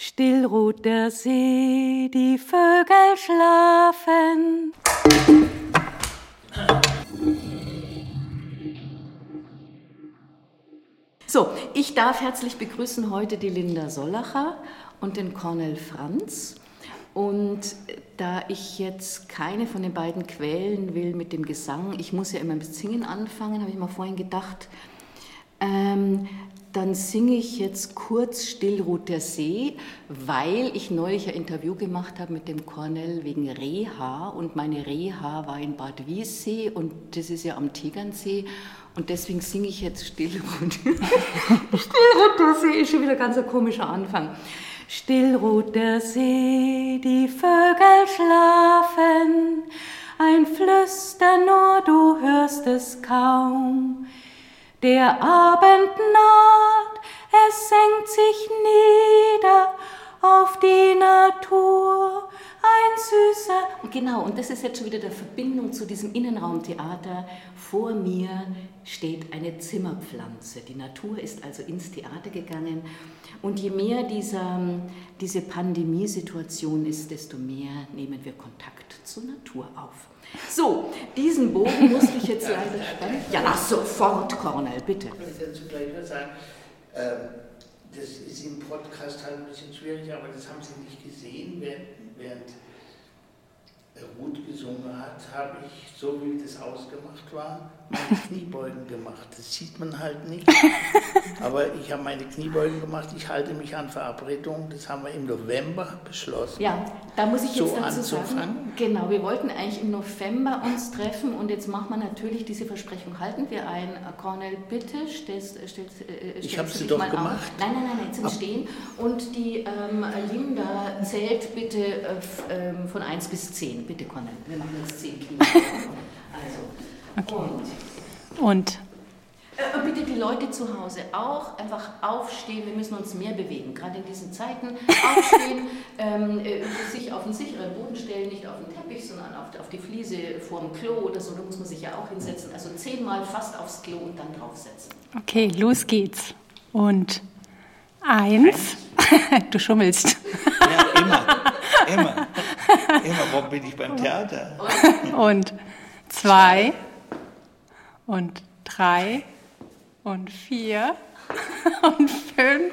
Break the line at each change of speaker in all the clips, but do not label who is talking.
Still ruht der See, die Vögel schlafen. So, ich darf herzlich begrüßen heute die Linda Sollacher und den Cornel Franz. Und da ich jetzt keine von den beiden quälen will mit dem Gesang, ich muss ja immer mit Singen anfangen, habe ich mal vorhin gedacht, ähm, dann singe ich jetzt kurz Still ruht der See, weil ich neulich ein Interview gemacht habe mit dem Cornell wegen Reha und meine Reha war in Bad Wiessee und das ist ja am Tegernsee und deswegen singe ich jetzt Still ruht. Still ruht der See ist schon wieder ganz ein komischer Anfang. Still der See, die Vögel schlafen, ein Flüstern nur, du hörst es kaum. Der Abend naht, es senkt sich nieder auf die Natur, ein süßer. Genau, und das ist jetzt schon wieder der Verbindung zu diesem Innenraumtheater. Vor mir steht eine Zimmerpflanze. Die Natur ist also ins Theater gegangen. Und je mehr dieser, diese Pandemiesituation ist, desto mehr nehmen wir Kontakt zur Natur auf. So, diesen Bogen musste ich jetzt leider spannen. Ja, sofort, Cornel, bitte.
Ich möchte dazu gleich was sagen. Ähm, das ist im Podcast halt ein bisschen schwierig, aber das haben Sie nicht gesehen, Ruth gesungen hat, habe ich, so wie das ausgemacht war, meine Kniebeugen gemacht. Das sieht man halt nicht. Aber ich habe meine Kniebeugen gemacht. Ich halte mich an Verabredungen. Das haben wir im November beschlossen.
Ja, da muss ich jetzt so dazu sagen. Genau, wir wollten eigentlich im November uns treffen und jetzt machen wir natürlich diese Versprechung. Halten wir ein. Cornel, bitte stellst, stellst,
äh, stellst Ich habe sie doch gemacht. Auf.
Nein, nein, nein, jetzt stehen. Und die ähm, Linda zählt bitte äh, ähm, von 1 bis 10. Bitte, Cornel. Wir jetzt 10 Kniebeugen. Also, okay.
und. Und
äh, bitte die Leute zu Hause auch einfach aufstehen. Wir müssen uns mehr bewegen, gerade in diesen Zeiten. Aufstehen, ähm, äh, sich auf einen sicheren Boden stellen, nicht auf den Teppich, sondern auf, auf die Fliese vor dem Klo oder so. Da muss man sich ja auch hinsetzen. Also zehnmal fast aufs Klo und dann draufsetzen.
Okay, los geht's. Und eins. du schummelst.
Ja, immer. Immer. Immer. Warum bin ich beim Theater?
Und zwei. Und drei und vier und fünf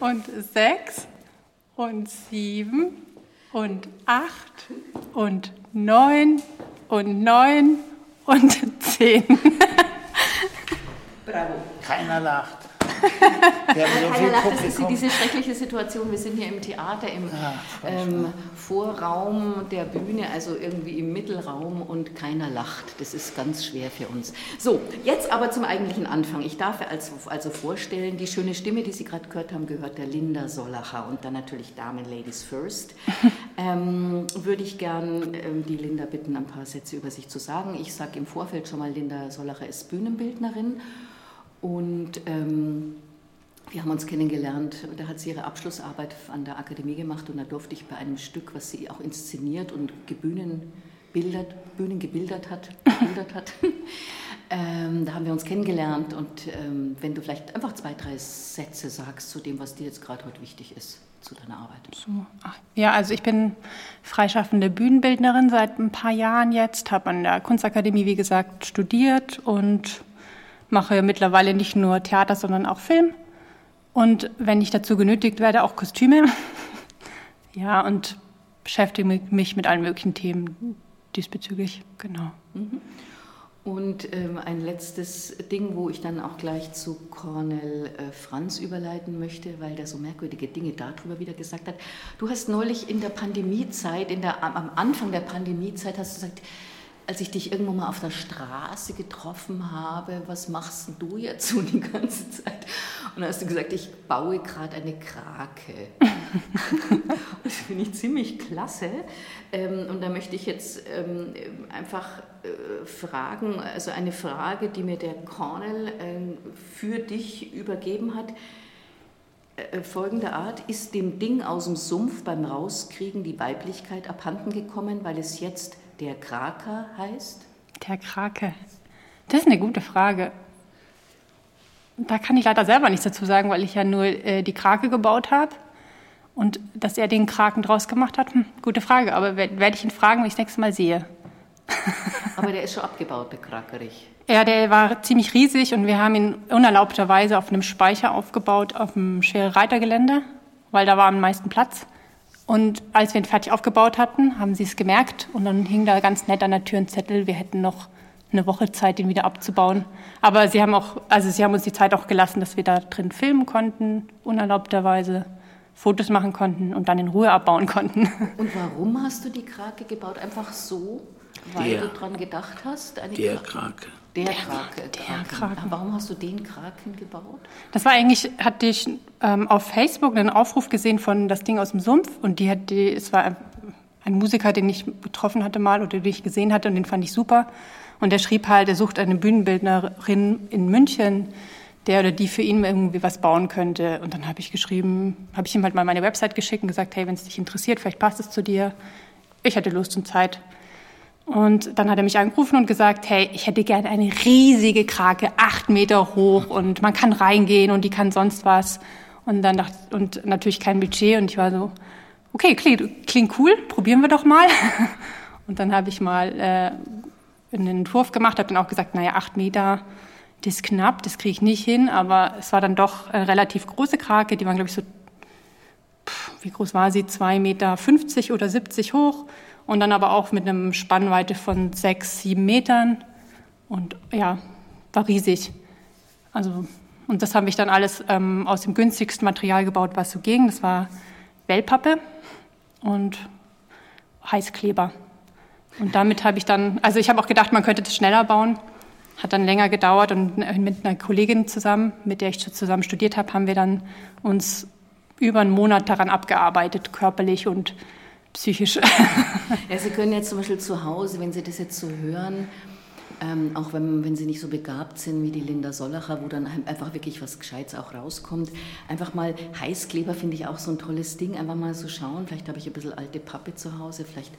und sechs und sieben und acht und neun und neun und zehn.
Bravo. Keiner lacht.
Wir haben so viel lacht, das ist diese schreckliche Situation. Wir sind hier im Theater, im ja, ähm, Vorraum der Bühne, also irgendwie im Mittelraum und keiner lacht. Das ist ganz schwer für uns. So, jetzt aber zum eigentlichen Anfang. Ich darf also, also vorstellen, die schöne Stimme, die Sie gerade gehört haben, gehört der Linda Sollacher und dann natürlich Damen Ladies First. ähm, würde ich gern ähm, die Linda bitten, ein paar Sätze über sich zu sagen. Ich sage im Vorfeld schon mal, Linda Sollacher ist Bühnenbildnerin und ähm, wir haben uns kennengelernt, da hat sie ihre Abschlussarbeit an der Akademie gemacht und da durfte ich bei einem Stück, was sie auch inszeniert und gebühnenbildert, Bühnen gebildet hat, gebildet hat ähm, da haben wir uns kennengelernt und ähm, wenn du vielleicht einfach zwei, drei Sätze sagst zu dem, was dir jetzt gerade heute wichtig ist zu deiner Arbeit.
So, ja, also ich bin freischaffende Bühnenbildnerin seit ein paar Jahren jetzt, habe an der Kunstakademie, wie gesagt, studiert und mache mittlerweile nicht nur Theater, sondern auch Film und wenn ich dazu genötigt werde, auch Kostüme. ja, und beschäftige mich mit allen möglichen Themen diesbezüglich. Genau. Mhm.
Und ähm, ein letztes Ding, wo ich dann auch gleich zu Cornel äh, Franz überleiten möchte, weil der so merkwürdige Dinge darüber wieder gesagt hat. Du hast neulich in der Pandemiezeit, in der, am Anfang der Pandemiezeit, hast du gesagt, als ich dich irgendwann mal auf der Straße getroffen habe, was machst du jetzt so die ganze Zeit? Und dann hast du gesagt, ich baue gerade eine Krake. das finde ich ziemlich klasse. Ähm, und da möchte ich jetzt ähm, einfach äh, fragen, also eine Frage, die mir der Cornell ähm, für dich übergeben hat. Äh, folgende Art, ist dem Ding aus dem Sumpf beim Rauskriegen die Weiblichkeit abhanden gekommen, weil es jetzt der Kraker heißt?
Der Krake. Das ist eine gute Frage. Da kann ich leider selber nichts dazu sagen, weil ich ja nur äh, die Krake gebaut habe. Und dass er den Kraken draus gemacht hat, hm, gute Frage. Aber werde ich ihn fragen, wenn ich das nächste Mal sehe.
Aber der ist schon abgebaut, der Krakerich.
Ja, der war ziemlich riesig und wir haben ihn unerlaubterweise auf einem Speicher aufgebaut, auf dem schwere Reitergelände, weil da war am meisten Platz. Und als wir ihn fertig aufgebaut hatten, haben sie es gemerkt und dann hing da ganz nett an der Tür ein Zettel, wir hätten noch eine Woche Zeit, den wieder abzubauen. Aber sie haben auch, also sie haben uns die Zeit auch gelassen, dass wir da drin filmen konnten, unerlaubterweise. Fotos machen konnten und dann in Ruhe abbauen konnten.
Und warum hast du die Krake gebaut? Einfach so, weil der, du dran gedacht hast?
Eine der Krake.
Der, der Krake. Der Kraken. Warum hast du den Kraken gebaut?
Das war eigentlich, hatte ich ähm, auf Facebook einen Aufruf gesehen von das Ding aus dem Sumpf und die hat die, es war ein, ein Musiker, den ich getroffen hatte mal oder den ich gesehen hatte und den fand ich super. Und der schrieb halt, er sucht eine Bühnenbildnerin in München, der oder die für ihn irgendwie was bauen könnte. Und dann habe ich geschrieben, habe ich ihm halt mal meine Website geschickt und gesagt, hey, wenn es dich interessiert, vielleicht passt es zu dir. Ich hatte Lust und Zeit. Und dann hat er mich angerufen und gesagt, hey, ich hätte gerne eine riesige Krake, acht Meter hoch und man kann reingehen und die kann sonst was. Und dann dachte und natürlich kein Budget und ich war so, okay, klingt, klingt cool, probieren wir doch mal. Und dann habe ich mal äh, einen Entwurf gemacht, habe dann auch gesagt, naja, acht Meter, das ist knapp, das kriege ich nicht hin, aber es war dann doch eine relativ große Krake, die waren, glaube ich, so, wie groß war sie, 2,50 Meter oder 70 hoch und dann aber auch mit einem Spannweite von sechs, sieben Metern und ja, war riesig. Also, und das habe ich dann alles ähm, aus dem günstigsten Material gebaut, was so ging. Das war Wellpappe und Heißkleber. Und damit habe ich dann, also ich habe auch gedacht, man könnte das schneller bauen. Hat dann länger gedauert und mit einer Kollegin zusammen, mit der ich zusammen studiert habe, haben wir dann uns über einen Monat daran abgearbeitet, körperlich und psychisch.
Ja, Sie können jetzt zum Beispiel zu Hause, wenn Sie das jetzt so hören, ähm, auch wenn, wenn Sie nicht so begabt sind wie die Linda Sollacher, wo dann einfach wirklich was Gescheites auch rauskommt, einfach mal Heißkleber finde ich auch so ein tolles Ding, einfach mal so schauen, vielleicht habe ich ein bisschen alte Pappe zu Hause, vielleicht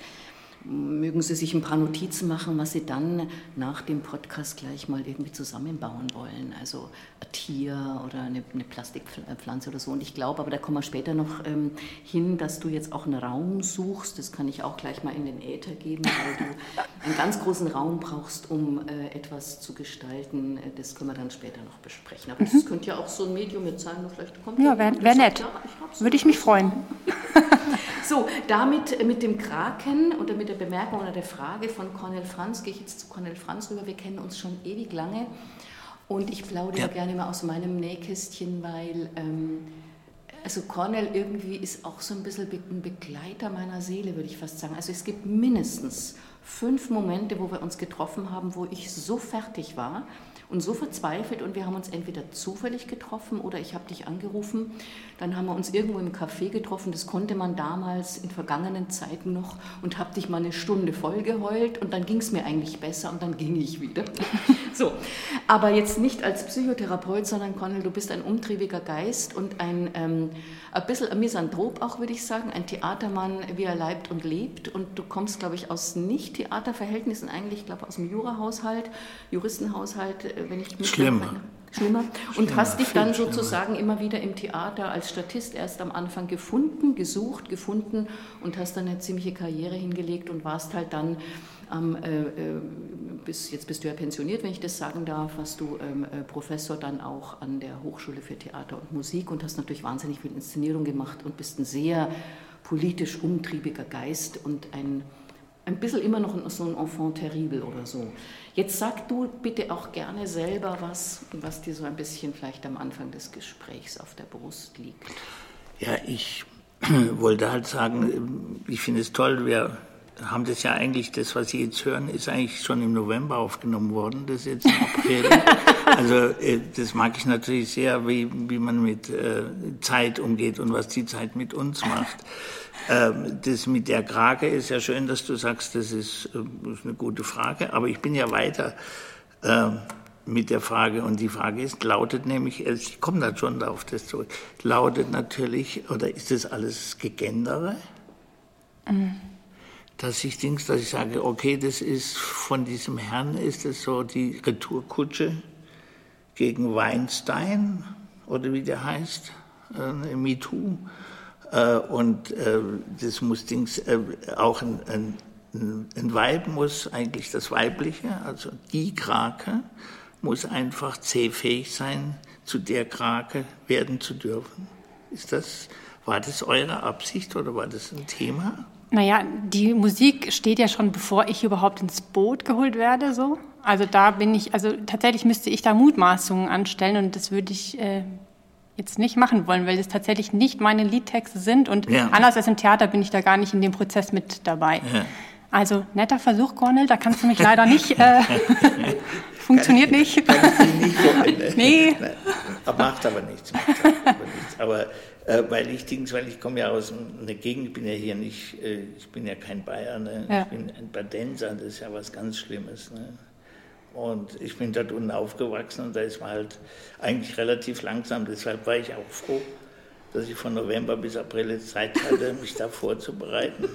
mögen Sie sich ein paar Notizen machen, was Sie dann nach dem Podcast gleich mal irgendwie zusammenbauen wollen. Also ein Tier oder eine, eine Plastikpflanze oder so. Und ich glaube, aber da kommen wir später noch ähm, hin, dass du jetzt auch einen Raum suchst. Das kann ich auch gleich mal in den Äther geben, weil du einen ganz großen Raum brauchst, um äh, etwas zu gestalten. Das können wir dann später noch besprechen. Aber mhm. das könnte ja auch so ein Medium jetzt sein. Vielleicht kommt
ja, wäre wär nett. Ja, Würde ich mich freuen.
So, damit äh, mit dem Kraken oder mit der Bemerkung oder der Frage von Cornel Franz, gehe ich jetzt zu Cornel Franz rüber. Wir kennen uns schon ewig lange und ich plaudere ja. gerne mal aus meinem Nähkästchen, weil ähm, also Cornel irgendwie ist auch so ein bisschen ein Begleiter meiner Seele, würde ich fast sagen. Also es gibt mindestens fünf Momente, wo wir uns getroffen haben, wo ich so fertig war, und so verzweifelt und wir haben uns entweder zufällig getroffen oder ich habe dich angerufen. Dann haben wir uns irgendwo im Café getroffen. Das konnte man damals in vergangenen Zeiten noch und habe dich mal eine Stunde voll geheult und dann ging es mir eigentlich besser und dann ging ich wieder. so, aber jetzt nicht als Psychotherapeut, sondern Connell, du bist ein umtriebiger Geist und ein, ähm, ein bisschen ein Misanthrop auch, würde ich sagen, ein Theatermann, wie er leibt und lebt und du kommst, glaube ich, aus Nicht-Theaterverhältnissen eigentlich, ich glaube aus dem Jurahaushalt, Juristenhaushalt, äh, wenn ich
mich Schlimmer.
Schlimmer. Und schlimmer, hast dich dann sozusagen schlimmer. immer wieder im Theater als Statist erst am Anfang gefunden, gesucht, gefunden und hast dann eine ziemliche Karriere hingelegt und warst halt dann ähm, äh, bis, jetzt bist du ja pensioniert, wenn ich das sagen darf, warst du ähm, äh, Professor dann auch an der Hochschule für Theater und Musik und hast natürlich wahnsinnig viel Inszenierung gemacht und bist ein sehr politisch umtriebiger Geist und ein ein bisschen immer noch so ein Enfant terrible oder so. Jetzt sag du bitte auch gerne selber was, was dir so ein bisschen vielleicht am Anfang des Gesprächs auf der Brust liegt.
Ja, ich wollte halt sagen, ich finde es toll, wir haben das ja eigentlich, das, was Sie jetzt hören, ist eigentlich schon im November aufgenommen worden, das ist jetzt April. also äh, das mag ich natürlich sehr, wie, wie man mit äh, Zeit umgeht und was die Zeit mit uns macht. Ähm, das mit der Krake ist ja schön, dass du sagst, das ist, äh, ist eine gute Frage, aber ich bin ja weiter äh, mit der Frage und die Frage ist, lautet nämlich, ich komme da schon auf das zurück, lautet natürlich, oder ist das alles Gegendere? Mhm. Dass ich denke, dass ich sage, okay, das ist von diesem Herrn, ist es so die Retourkutsche gegen Weinstein oder wie der heißt, äh, MeToo Äh, und äh, das muss Dings äh, auch ein, ein, ein Weib muss eigentlich das Weibliche, also die Krake, muss einfach zähfähig sein, zu der Krake werden zu dürfen. Ist das, war das eure Absicht oder war das ein Thema?
Naja, die Musik steht ja schon, bevor ich überhaupt ins Boot geholt werde, so. Also da bin ich, also tatsächlich müsste ich da Mutmaßungen anstellen und das würde ich äh, jetzt nicht machen wollen, weil das tatsächlich nicht meine Liedtexte sind und ja. anders als im Theater bin ich da gar nicht in dem Prozess mit dabei. Ja. Also netter Versuch, Cornel, da kannst du mich leider nicht. Äh, funktioniert kann ich, nicht. Kann ich nicht
ne? Nee. Macht aber nichts. Macht aber, nichts. aber äh, weil ich Dings, weil ich komme ja aus einer Gegend, ich bin ja hier nicht, äh, ich bin ja kein Bayer, ne? ja. ich bin ein Badenser, das ist ja was ganz Schlimmes. Ne? Und ich bin dort unten aufgewachsen und da ist man halt eigentlich relativ langsam. Deshalb war ich auch froh, dass ich von November bis April Zeit hatte, mich da vorzubereiten.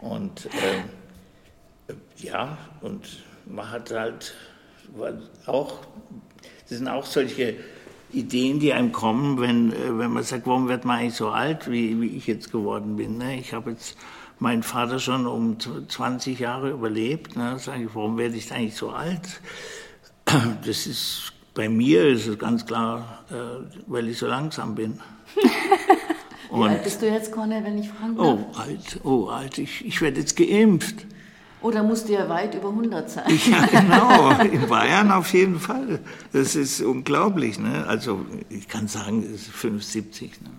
Und äh, ja, und man hat halt auch, das sind auch solche Ideen, die einem kommen, wenn, äh, wenn man sagt, warum wird man eigentlich so alt, wie, wie ich jetzt geworden bin. Ne? Ich habe jetzt meinen Vater schon um 20 Jahre überlebt. Ne? Sage ich, warum werde ich eigentlich so alt? Das ist bei mir ist es ganz klar, äh, weil ich so langsam bin.
Wie alt bist du jetzt, Cornel, wenn ich fragen
darf? Oh, alt, oh, alt, ich, ich werde jetzt geimpft.
Oder musst du ja weit über 100 sein?
Ja, genau. In Bayern auf jeden Fall. Das ist unglaublich. Ne? Also ich kann sagen, es ist 75. Ne?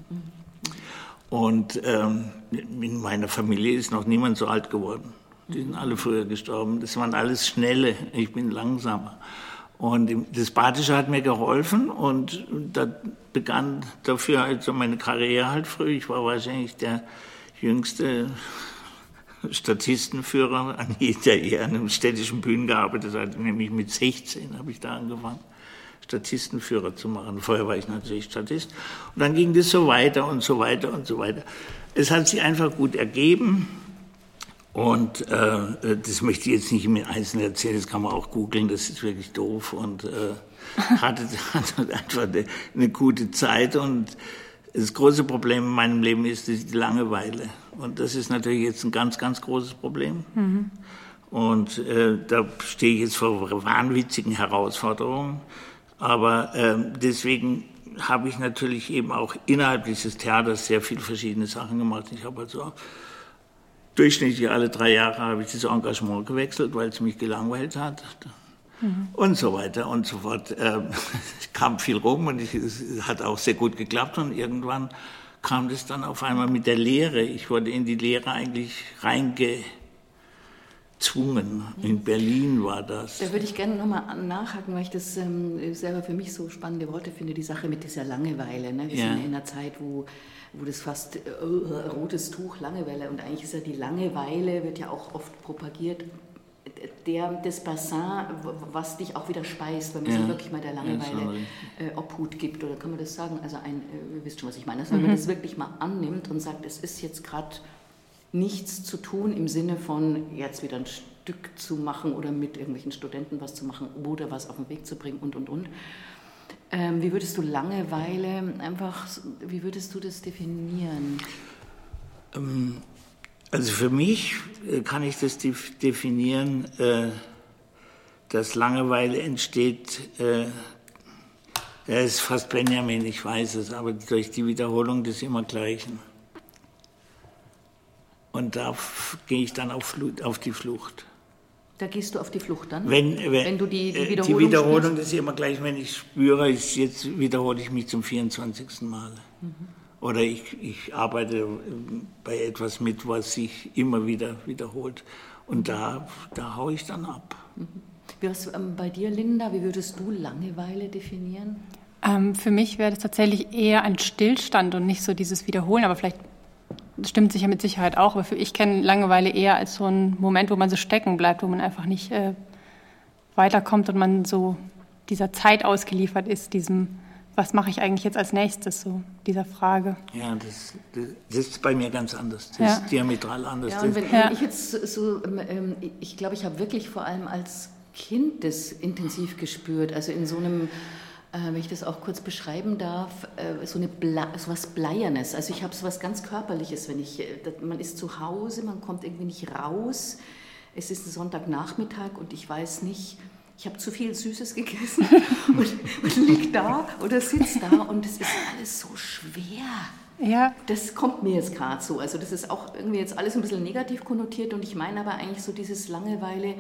Und ähm, in meiner Familie ist noch niemand so alt geworden. Die sind alle früher gestorben. Das waren alles Schnelle. Ich bin langsamer. Und das Badische hat mir geholfen und da begann dafür also meine Karriere halt früh. Ich war wahrscheinlich der jüngste Statistenführer, an der eher an einem städtischen Bühnen gearbeitet hat, nämlich mit 16 habe ich da angefangen, Statistenführer zu machen. Vorher war ich natürlich Statist. Und dann ging das so weiter und so weiter und so weiter. Es hat sich einfach gut ergeben. Und äh, das möchte ich jetzt nicht im Einzelnen erzählen, das kann man auch googeln, das ist wirklich doof. Und äh, hatte, hatte einfach eine, eine gute Zeit und das große Problem in meinem Leben ist die Langeweile. Und das ist natürlich jetzt ein ganz, ganz großes Problem. Mhm. Und äh, da stehe ich jetzt vor wahnwitzigen Herausforderungen. Aber äh, deswegen habe ich natürlich eben auch innerhalb dieses Theaters sehr viele verschiedene Sachen gemacht. Ich habe also durchschnittlich alle drei Jahre habe ich das Engagement gewechselt, weil es mich gelangweilt hat mhm. und so weiter und so fort. Ähm, es kam viel rum und es hat auch sehr gut geklappt und irgendwann kam das dann auf einmal mit der Lehre. Ich wurde in die Lehre eigentlich reingezwungen. In Berlin war das.
Da würde ich gerne nochmal nachhaken, weil ich das ähm, selber für mich so spannende Worte finde, die Sache mit dieser Langeweile. Ne? Wir ja. sind in einer Zeit, wo, wo das fast äh, rotes Tuch, Langeweile und eigentlich ist ja die Langeweile, wird ja auch oft propagiert der, das Bassin, was dich auch wieder speist, wenn man ja. sich wirklich mal der Langeweile äh, Obhut gibt, oder kann man das sagen? Also ein, äh, ihr wisst schon, was ich meine, also, wenn mhm. man das wirklich mal annimmt und sagt, es ist jetzt gerade nichts zu tun im Sinne von jetzt wieder ein Stück zu machen oder mit irgendwelchen Studenten was zu machen oder was auf den Weg zu bringen und, und, und. Ähm, wie würdest du Langeweile einfach, wie würdest du das definieren?
Ähm also für mich äh, kann ich das definieren, äh, dass Langeweile entsteht, äh, er ist fast Benjamin, ich weiß es, aber durch die Wiederholung des Immergleichen. Und da gehe ich dann auf, auf, die Flucht.
Da gehst du auf die Flucht dann?
Wenn, wenn, wenn du die, die Wiederholung Die Wiederholung des Immergleichen, wenn ich spüre, ist, jetzt wiederhole ich mich zum 24. Mal. Mhm. Oder ich, ich arbeite bei etwas mit, was sich immer wieder wiederholt. Und da, da haue ich dann ab.
Wie ist ähm, bei dir, Linda? Wie würdest du Langeweile definieren?
Ähm, für mich wäre das tatsächlich eher ein Stillstand und nicht so dieses Wiederholen. Aber vielleicht stimmt sich ja mit Sicherheit auch. Aber für, ich kenne Langeweile eher als so einen Moment, wo man so stecken bleibt, wo man einfach nicht äh, weiterkommt und man so dieser Zeit ausgeliefert ist, diesem was mache ich eigentlich jetzt als nächstes, so dieser Frage.
Ja, das, das, das ist bei mir ganz anders. Das ja. ist diametral anders.
Ja, und wenn, ja. ich jetzt so, ähm, ähm, ich glaube, ich habe wirklich vor allem als Kind das intensiv gespürt, also in so einem äh, wenn ich das auch kurz beschreiben darf, äh, so, eine Ble so was Bleiernes. Also ich habe so was ganz Körperliches, wenn ich, äh, man ist zu Hause, man kommt irgendwie nicht raus. Es ist ein Sonntagnachmittag und ich weiß nicht, ich habe zu viel Süßes gegessen und, und liegt da oder sitzt da und es ist alles so schwer. Ja. Das kommt mir jetzt gerade so. Also das ist auch irgendwie jetzt alles ein bisschen negativ konnotiert und ich meine aber eigentlich so dieses Langeweile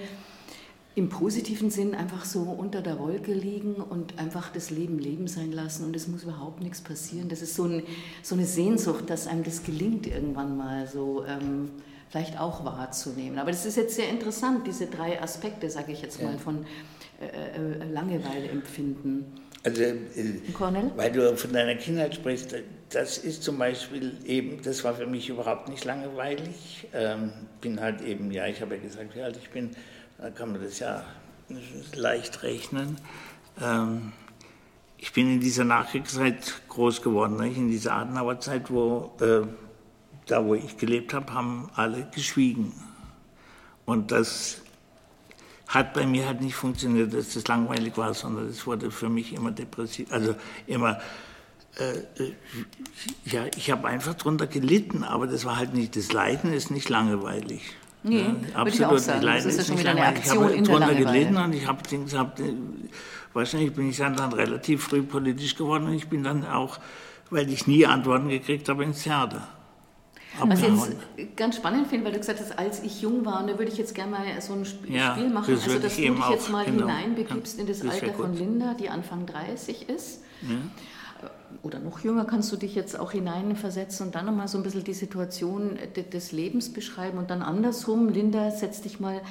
im positiven Sinn einfach so unter der Wolke liegen und einfach das Leben leben sein lassen und es muss überhaupt nichts passieren. Das ist so, ein, so eine Sehnsucht, dass einem das gelingt irgendwann mal so ähm, vielleicht auch wahrzunehmen. Aber das ist jetzt sehr interessant, diese drei Aspekte, sage ich jetzt mal, von äh, äh, Langeweile empfinden.
Also, äh, weil du von deiner Kindheit sprichst, das ist zum Beispiel eben, das war für mich überhaupt nicht langweilig. Ähm, bin halt eben, ja, ich habe ja gesagt, wie alt ich bin, da kann man das ja leicht rechnen. Ähm, ich bin in dieser Nachkriegszeit groß geworden, nicht? in dieser Adenauerzeit, wo äh, da, wo ich gelebt habe, haben alle geschwiegen. Und das hat bei mir halt nicht funktioniert, dass das langweilig war, sondern es wurde für mich immer depressiv, also immer, äh, äh ja, ich habe einfach darunter gelitten, aber das war halt nicht, das Leiden ist nicht langweilig.
Nee, ja, absolut. Ich auch sagen. Leiden das ist, ist schon wieder eine Aktion
ich habe darunter gelitten und ich habe hab, wahrscheinlich bin ich dann, dann relativ früh politisch geworden und ich bin dann auch, weil ich nie Antworten gekriegt habe, ins Theater.
Was ich jetzt ganz spannend finde, weil du gesagt hast, als ich jung war, und da würde ich jetzt gerne mal so ein Spiel ja, machen, das also dass du dich jetzt mal genau. hineinbegibst in das Alter von Linda, die Anfang 30 ist. Ja. Oder noch jünger kannst du dich jetzt auch hineinversetzen und dann nochmal so ein bisschen die Situation des Lebens beschreiben und dann andersrum, Linda, setz dich mal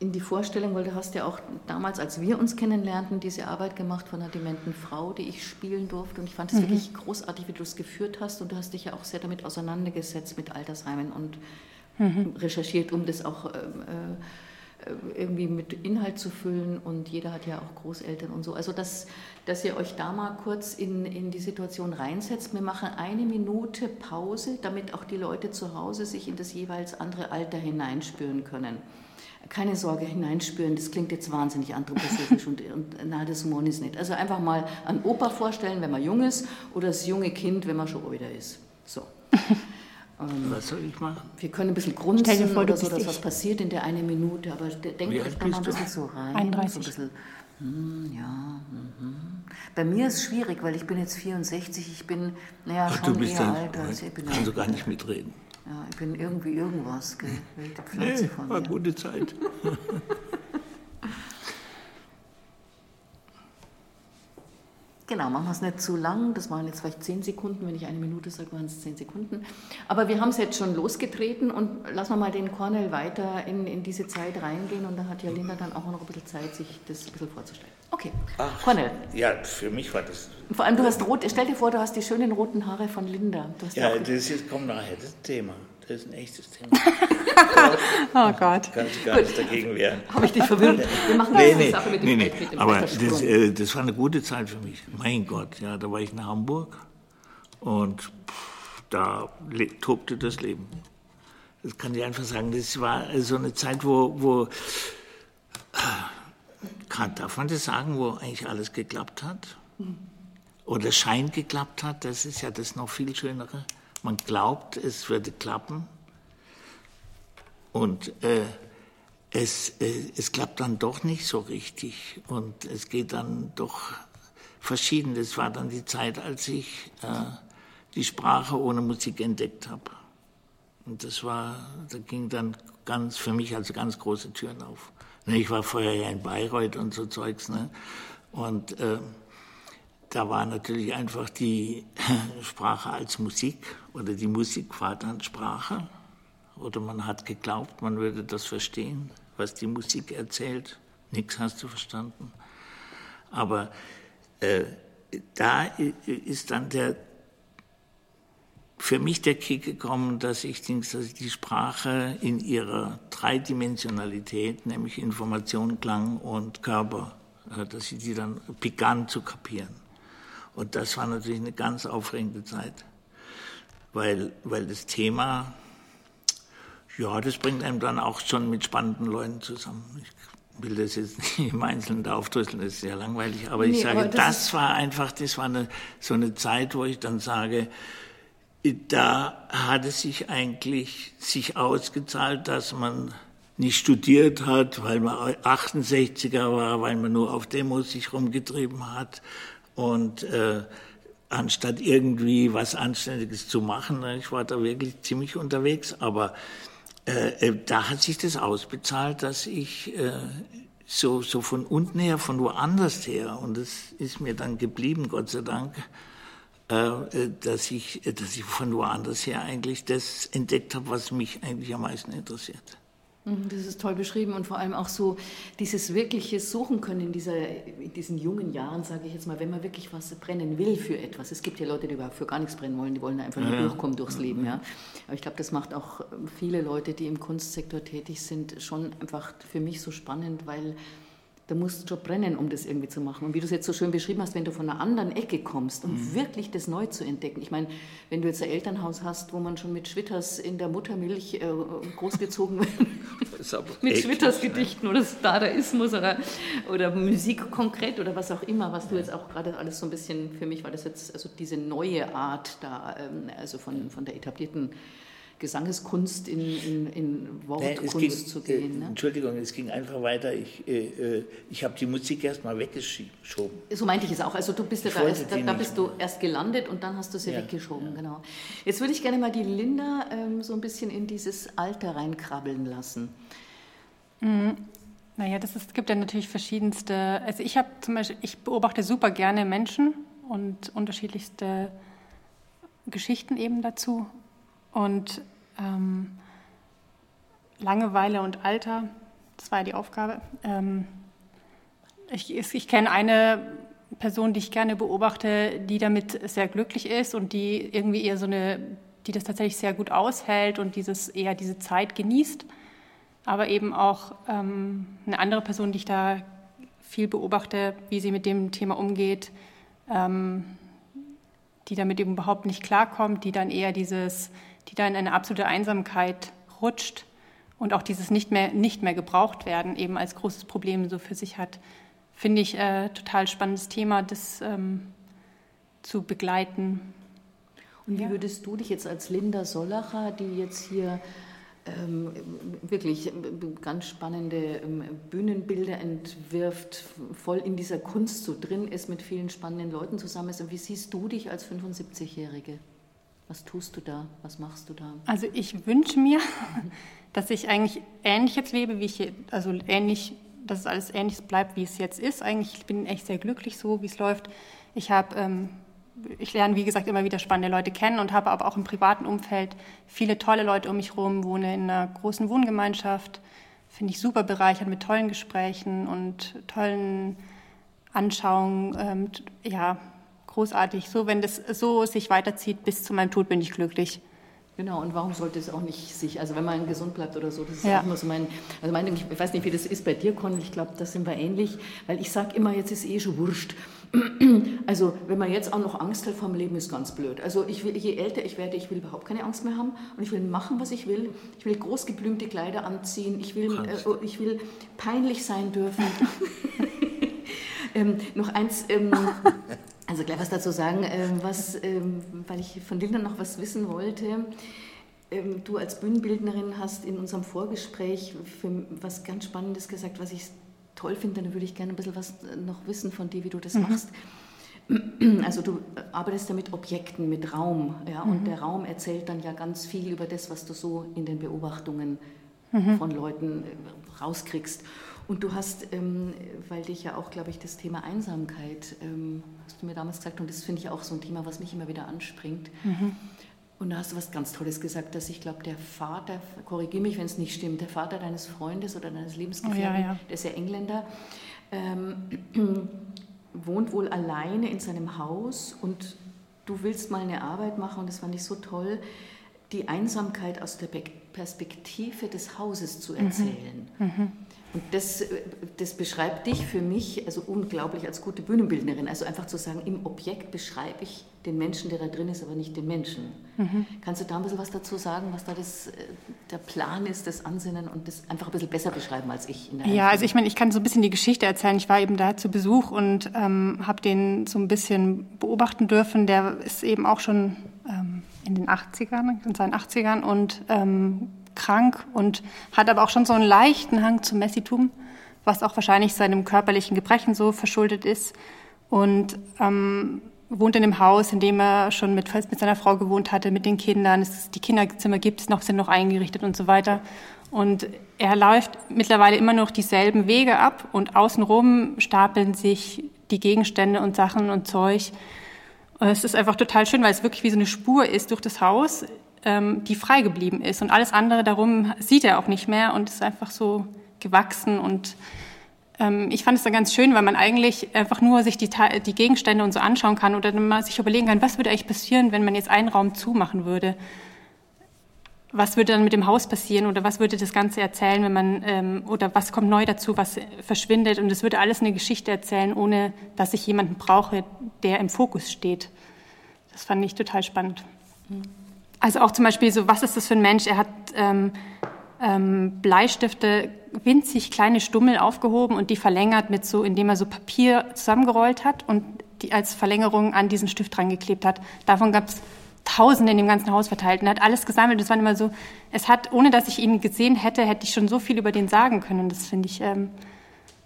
in die Vorstellung, weil du hast ja auch damals, als wir uns kennenlernten, diese Arbeit gemacht von einer dementen Frau, die ich spielen durfte. Und ich fand es mhm. wirklich großartig, wie du es geführt hast. Und du hast dich ja auch sehr damit auseinandergesetzt mit Altersheimen und mhm. recherchiert, um das auch äh, äh, irgendwie mit Inhalt zu füllen. Und jeder hat ja auch Großeltern und so. Also, dass, dass ihr euch da mal kurz in, in die Situation reinsetzt. Wir machen eine Minute Pause, damit auch die Leute zu Hause sich in das jeweils andere Alter hineinspüren können keine Sorge hineinspüren, das klingt jetzt wahnsinnig anthroposophisch und, und na, das Humor ist nicht. Also einfach mal an Opa vorstellen, wenn man jung ist, oder das junge Kind, wenn man schon älter ist. So.
Ähm, was soll ich machen?
Wir können ein bisschen grunzen vor, oder so, dass was passiert in der eine Minute, aber denkt euch mal ein bisschen so rein.
31.
So ein bisschen, hm, ja, mhm. Bei mir ist es schwierig, weil ich bin jetzt 64, ich bin naja, Ach, schon eher alt.
Also ich bin kannst du gar nicht mitreden.
Ja, ich bin irgendwie irgendwas, gell? Wilde Pflanze nee,
von war mir. gute Zeit.
Genau, machen wir es nicht zu lang. Das waren jetzt vielleicht zehn Sekunden. Wenn ich eine Minute sage, waren es zehn Sekunden. Aber wir haben es jetzt schon losgetreten und lassen wir mal den Cornell weiter in, in diese Zeit reingehen. Und da hat ja Linda dann auch noch ein bisschen Zeit, sich das ein bisschen vorzustellen. Okay,
Ach, Cornell. Ja, für mich war das.
Vor allem, du hast rot. Stell dir vor, du hast die schönen roten Haare von Linda.
ja, das jetzt kommt nachher, das Thema. Das ist ein echtes Thema.
oh Gott.
Kann ich gar nicht dagegen wehren.
Habe ich dich verwirrt?
Wir machen nee, nee, Sache mit dem, nee, nee. Mit dem Aber das, äh, das, war eine gute Zeit für mich. Mein Gott, ja, da war ich in Hamburg und pff, da tobte das Leben. Das kann ich einfach sagen. Das war so eine Zeit, wo, wo kann, darf man das sagen, wo eigentlich alles geklappt hat? Oder scheint geklappt hat, das ist ja das noch viel Schönere. Man glaubt, es würde klappen und äh, es, äh, es klappt dann doch nicht so richtig und es geht dann doch verschieden. Das war dann die Zeit, als ich äh, die Sprache ohne Musik entdeckt habe. Und das war, da ging dann ganz, für mich also ganz große Türen auf. Ne, ich war vorher ja in Bayreuth und so Zeugs, ne? Und äh, da war natürlich einfach die Sprache als Musik oder die Musik war dann Sprache. Oder man hat geglaubt, man würde das verstehen, was die Musik erzählt. Nichts hast du verstanden. Aber äh, da ist dann der, für mich der Kick gekommen, dass ich, dass ich die Sprache in ihrer Dreidimensionalität, nämlich Information, Klang und Körper, äh, dass ich die dann begann zu kapieren. Und das war natürlich eine ganz aufregende Zeit, weil, weil das Thema, ja, das bringt einem dann auch schon mit spannenden Leuten zusammen. Ich will das jetzt nicht im Einzelnen da aufdrüsseln, das ist sehr langweilig, aber nee, ich sage, aber das, das war einfach, das war eine, so eine Zeit, wo ich dann sage, da hat es sich eigentlich sich ausgezahlt, dass man nicht studiert hat, weil man 68er war, weil man nur auf Demos sich rumgetrieben hat und äh, anstatt irgendwie was Anständiges zu machen, ich war da wirklich ziemlich unterwegs, aber äh, äh, da hat sich das ausbezahlt, dass ich äh, so, so von unten her, von woanders her, und das ist mir dann geblieben, Gott sei Dank, äh, äh dass, ich, dass ich von woanders her eigentlich das entdeckt habe, was mich eigentlich am meisten interessiert.
Mhm, das ist toll beschrieben und vor allem auch so dieses wirkliche Suchen können in, dieser, in diesen jungen Jahren, sage ich jetzt mal, wenn man wirklich was brennen will für etwas. Es gibt ja Leute, die überhaupt für gar nichts brennen wollen, die wollen einfach nur ja. durchkommen durchs Leben. Ja. Aber ich glaube, das macht auch viele Leute, die im Kunstsektor tätig sind, schon einfach für mich so spannend, weil da musst du schon brennen, um das irgendwie zu machen. Und wie du es jetzt so schön beschrieben hast, wenn du von einer anderen Ecke kommst, um mhm. wirklich das neu zu entdecken. Ich meine, wenn du jetzt ein Elternhaus hast, wo man schon mit Schwitters in der Muttermilch äh, großgezogen wird, mit Schwitters Gedichten oder Dadaismus oder, oder Musik konkret oder was auch immer, was du jetzt auch gerade alles so ein bisschen, für mich war das jetzt also diese neue Art da, ähm, also von, von der etablierten Gesangeskunst in, in, in Wortkunst nee, ging, zu gehen.
Ne? Entschuldigung, es ging einfach weiter. Ich, äh, äh ich habe die Musik erst mal weggeschoben.
So meinte ich es auch. Also du bist ja da, erst, da, da bist du erst gelandet und dann hast du sie ja, weggeschoben. Ja. Genau. Jetzt würde ich gerne mal die Linda ähm, so ein bisschen in dieses Alter reinkrabbeln lassen.
Mhm. Naja, das ist, gibt ja natürlich verschiedenste. Also ich habe zum Beispiel, ich beobachte super gerne Menschen und unterschiedlichste Geschichten eben dazu. Und ähm, Langeweile und Alter, das war die Aufgabe. Ähm, ich, ich kenne eine Person, die ich gerne beobachte, die damit sehr glücklich ist und die irgendwie eher so eine, die das tatsächlich sehr gut aushält und dieses eher diese Zeit genießt. Aber eben auch ähm, eine andere Person, die ich da viel beobachte, wie sie mit dem Thema umgeht, ähm, die damit eben überhaupt nicht klarkommt, die dann eher dieses die da in eine absolute Einsamkeit rutscht und auch dieses nicht mehr, nicht mehr gebraucht werden eben als großes Problem so für sich hat, finde ich äh, total spannendes Thema, das ähm, zu begleiten.
Und wie ja. würdest du dich jetzt als Linda Sollacher, die jetzt hier ähm, wirklich ganz spannende ähm, Bühnenbilder entwirft, voll in dieser Kunst so drin ist, mit vielen spannenden Leuten zusammen ist, und wie siehst du dich als 75-Jährige? Was tust du da? Was machst du da?
Also ich wünsche mir, dass ich eigentlich ähnlich jetzt lebe, wie ich, also ähnlich, dass es alles ähnlich bleibt, wie es jetzt ist. Eigentlich ich bin echt sehr glücklich so, wie es läuft. Ich habe, ähm, ich lerne wie gesagt immer wieder spannende Leute kennen und habe aber auch im privaten Umfeld viele tolle Leute um mich herum. Wohne in einer großen Wohngemeinschaft, finde ich super bereichernd mit tollen Gesprächen und tollen Anschauungen. Ähm, ja, großartig. So, wenn das so sich weiterzieht bis zu meinem Tod, bin ich glücklich.
Genau, und warum sollte es auch nicht sich, also wenn man gesund bleibt oder so, das ist ja. auch immer so mein, also mein, ich weiß nicht, wie das ist bei dir, Con, ich glaube, das sind wir ähnlich, weil ich sage immer, jetzt ist eh schon wurscht. Also wenn man jetzt auch noch Angst hat vor dem Leben, ist ganz blöd. Also ich will, je älter ich werde, ich will überhaupt keine Angst mehr haben und ich will machen, was ich will. Ich will großgeblümte Kleider anziehen, ich will, äh, ich will peinlich sein dürfen. ähm, noch eins, ähm, Also gleich was dazu sagen, ähm, was, ähm, weil ich von Linda noch was wissen wollte. Ähm, du als Bühnenbildnerin hast in unserem Vorgespräch was ganz Spannendes gesagt, was ich toll finde. Dann würde ich gerne ein bisschen was noch wissen von dir, wie du das mhm. machst. Also du arbeitest ja mit Objekten, mit Raum, ja, mhm. und der Raum erzählt dann ja ganz viel über das, was du so in den Beobachtungen mhm. von Leuten äh, rauskriegst. Und du hast, ähm, weil dich ja auch, glaube ich, das Thema Einsamkeit, ähm, hast du mir damals gesagt, und das finde ich auch so ein Thema, was mich immer wieder anspringt. Mhm. Und da hast du was ganz Tolles gesagt, dass ich glaube, der Vater, korrigiere mich, wenn es nicht stimmt, der Vater deines Freundes oder deines Lebensgefährten, oh, ja, ja. der ist ja Engländer, ähm, wohnt wohl alleine in seinem Haus und du willst mal eine Arbeit machen und das fand ich so toll die Einsamkeit aus der Perspektive des Hauses zu erzählen. Mhm. Mhm. Und das, das beschreibt dich für mich also unglaublich als gute Bühnenbildnerin. Also einfach zu sagen, im Objekt beschreibe ich den Menschen, der da drin ist, aber nicht den Menschen. Mhm. Kannst du da ein bisschen was dazu sagen, was da das, äh, der Plan ist, das Ansinnen und das einfach ein bisschen besser beschreiben als ich?
ja, also ich meine, ich kann so ein bisschen die Geschichte erzählen. Ich war eben da zu Besuch und ähm, habe den so ein bisschen beobachten dürfen. Der ist eben auch schon ähm, in den 80ern, in seinen 80ern und ähm, krank und hat aber auch schon so einen leichten Hang zum Messitum, was auch wahrscheinlich seinem körperlichen Gebrechen so verschuldet ist. Und ähm, wohnt in einem Haus, in dem er schon mit, mit seiner Frau gewohnt hatte, mit den Kindern. Es, die Kinderzimmer gibt es noch, sind noch eingerichtet und so weiter. Und er läuft mittlerweile immer noch dieselben Wege ab und außenrum stapeln sich die Gegenstände und Sachen und Zeug. Und es ist einfach total schön, weil es wirklich wie so eine Spur ist durch das Haus, ähm, die frei geblieben ist. Und alles andere darum sieht er auch nicht mehr und ist einfach so gewachsen. Und ähm, ich fand es dann ganz schön, weil man eigentlich einfach nur sich die, die Gegenstände und so anschauen kann oder dann mal sich überlegen kann, was würde eigentlich passieren, wenn man jetzt einen Raum zumachen würde. Was würde dann mit dem Haus passieren oder was würde das Ganze erzählen, wenn man ähm, oder was kommt neu dazu, was verschwindet und es würde alles eine Geschichte erzählen, ohne dass ich jemanden brauche, der im Fokus steht. Das fand ich total spannend. Mhm. Also auch zum Beispiel so, was ist das für ein Mensch? Er hat ähm, ähm, Bleistifte, winzig kleine Stummel aufgehoben und die verlängert mit so, indem er so Papier zusammengerollt hat und die als Verlängerung an diesen Stift dran geklebt hat. Davon gab es Tausende in dem ganzen Haus verteilt und er hat alles gesammelt. Das war immer so, es hat, ohne dass ich ihn gesehen hätte, hätte ich schon so viel über den sagen können. Das finde ich ähm,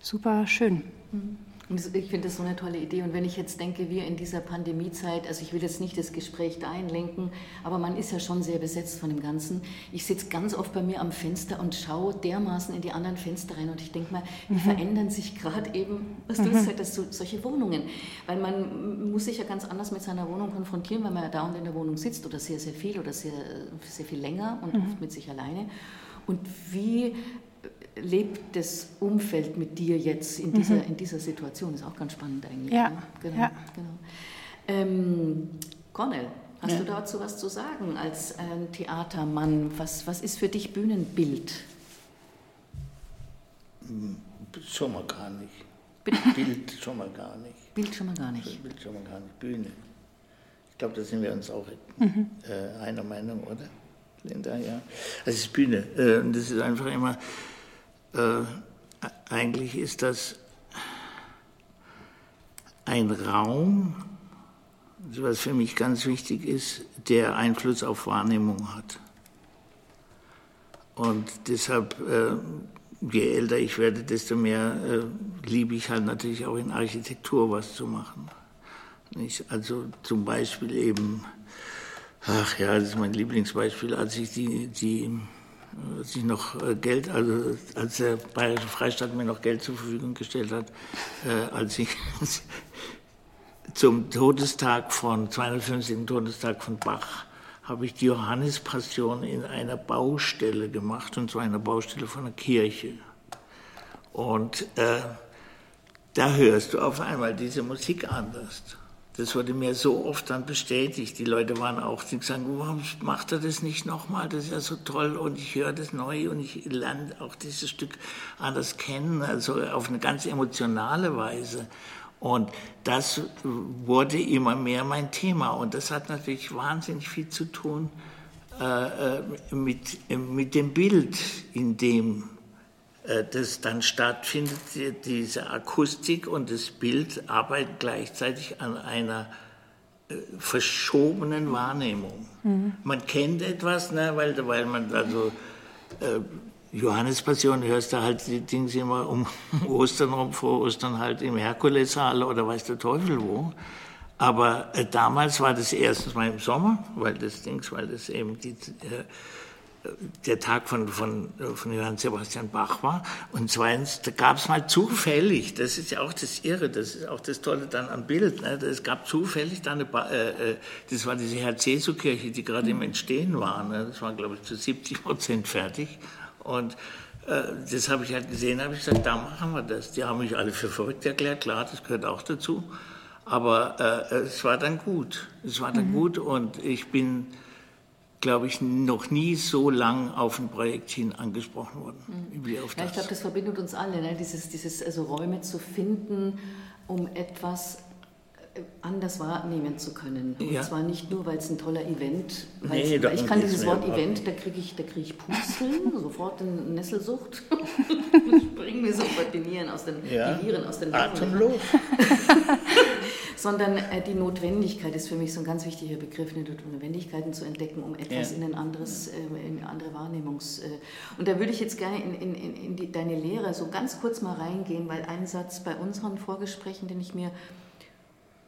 super schön.
Mhm. Ich finde das so eine tolle Idee. Und wenn ich jetzt denke, wir in dieser Pandemiezeit, also ich will jetzt nicht das Gespräch dahin lenken, aber man ist ja schon sehr besetzt von dem Ganzen. Ich sitze ganz oft bei mir am Fenster und schaue dermaßen in die anderen Fenster rein und ich denke mal, wie mhm. verändern sich gerade eben, was du mhm. gesagt hast, so, solche Wohnungen. Weil man muss sich ja ganz anders mit seiner Wohnung konfrontieren, weil man ja dauernd in der Wohnung sitzt oder sehr, sehr viel oder sehr, sehr viel länger und mhm. oft mit sich alleine. Und wie lebt das Umfeld mit dir jetzt in dieser, mhm. in dieser Situation? Ist auch ganz spannend eigentlich.
Ja,
ne?
genau. Ja.
genau. Ähm, Cornel, hast ja. du dazu was zu sagen als ähm, Theatermann? Was, was ist für dich Bühnenbild?
Hm, schon mal gar nicht. Bild schon mal gar nicht.
Bild schon mal gar nicht.
Bild schon mal gar nicht. Bühne. Ich glaube, da sind wir uns auch mhm. äh, einer Meinung, oder? Linda, ja. Also es ist Bühne. Äh, und das ist einfach immer äh, eigentlich ist das ein Raum, was für mich ganz wichtig ist, der Einfluss auf Wahrnehmung hat. Und deshalb, äh, je älter ich werde, desto mehr äh, liebe ich halt natürlich auch in Architektur was zu machen. Nicht? Also zum Beispiel eben, ach ja, das ist mein Lieblingsbeispiel, als ich die, die als noch äh, Geld, also als der Bayerische Freistaat mir noch Geld zur Verfügung gestellt hat, äh, als ich zum Todestag von, 250. Todestag von Bach, habe ich die Johannespassion in einer Baustelle gemacht, und zwar in einer Baustelle von einer Kirche. Und äh, da hörst du auf einmal diese Musik anders. Das wurde mir so oft dann bestätigt. Die Leute waren auch, die sagen, warum macht er das nicht nochmal? Das ist ja so toll und ich höre das neu und ich lerne auch dieses Stück anders kennen, also auf eine ganz emotionale Weise. Und das wurde immer mehr mein Thema und das hat natürlich wahnsinnig viel zu tun äh, äh mit, mit dem Bild, in dem das dann stattfindet, diese Akustik und das Bild arbeiten gleichzeitig an einer äh, verschobenen Wahrnehmung. Mhm. Man kennt etwas, ne, weil, weil man also äh, Johannespassion hörst du halt die Dinge immer um Ostern rum, vor Ostern halt im Herkulessaal oder weiß der Teufel wo. Aber äh, damals war das erstens mal im Sommer, weil das Dings, weil das eben die äh, der Tag von, von, von Johann Sebastian Bach war. Und zweitens, da gab es mal zufällig, das ist ja auch das Irre, das ist auch das Tolle dann am Bild, ne? es gab zufällig dann eine, äh, äh, das war diese Herz-Jesu-Kirche, die gerade im Entstehen war, ne? das war glaube ich zu 70 Prozent fertig. Und äh, das habe ich halt gesehen, habe ich gesagt, da machen wir das. Die haben mich alle für verrückt erklärt, klar, das gehört auch dazu. Aber äh, es war dann gut, es war dann mhm. gut und ich bin glaube ich, noch nie so lang auf ein Projekt hin angesprochen worden
mhm. wie auf das. Ja, ich glaube, das verbindet uns alle, ne? dieses, dieses also Räume zu finden, um etwas anders wahrnehmen zu können. Und ja. zwar nicht nur, weil es ein toller Event, nee, weil ich kann dieses Wort Event, da kriege ich, krieg ich Pusteln, sofort eine Nesselsucht, springen mir sofort die Nieren aus den, ja. die aus den
Atemlos.
Sondern äh, die Notwendigkeit ist für mich so ein ganz wichtiger Begriff, eine Notwendigkeiten zu entdecken, um etwas ja. in ein anderes, äh, in eine andere Wahrnehmungs... Äh, und da würde ich jetzt gerne in, in, in die, deine Lehre so ganz kurz mal reingehen, weil ein Satz bei unseren Vorgesprächen, den ich mir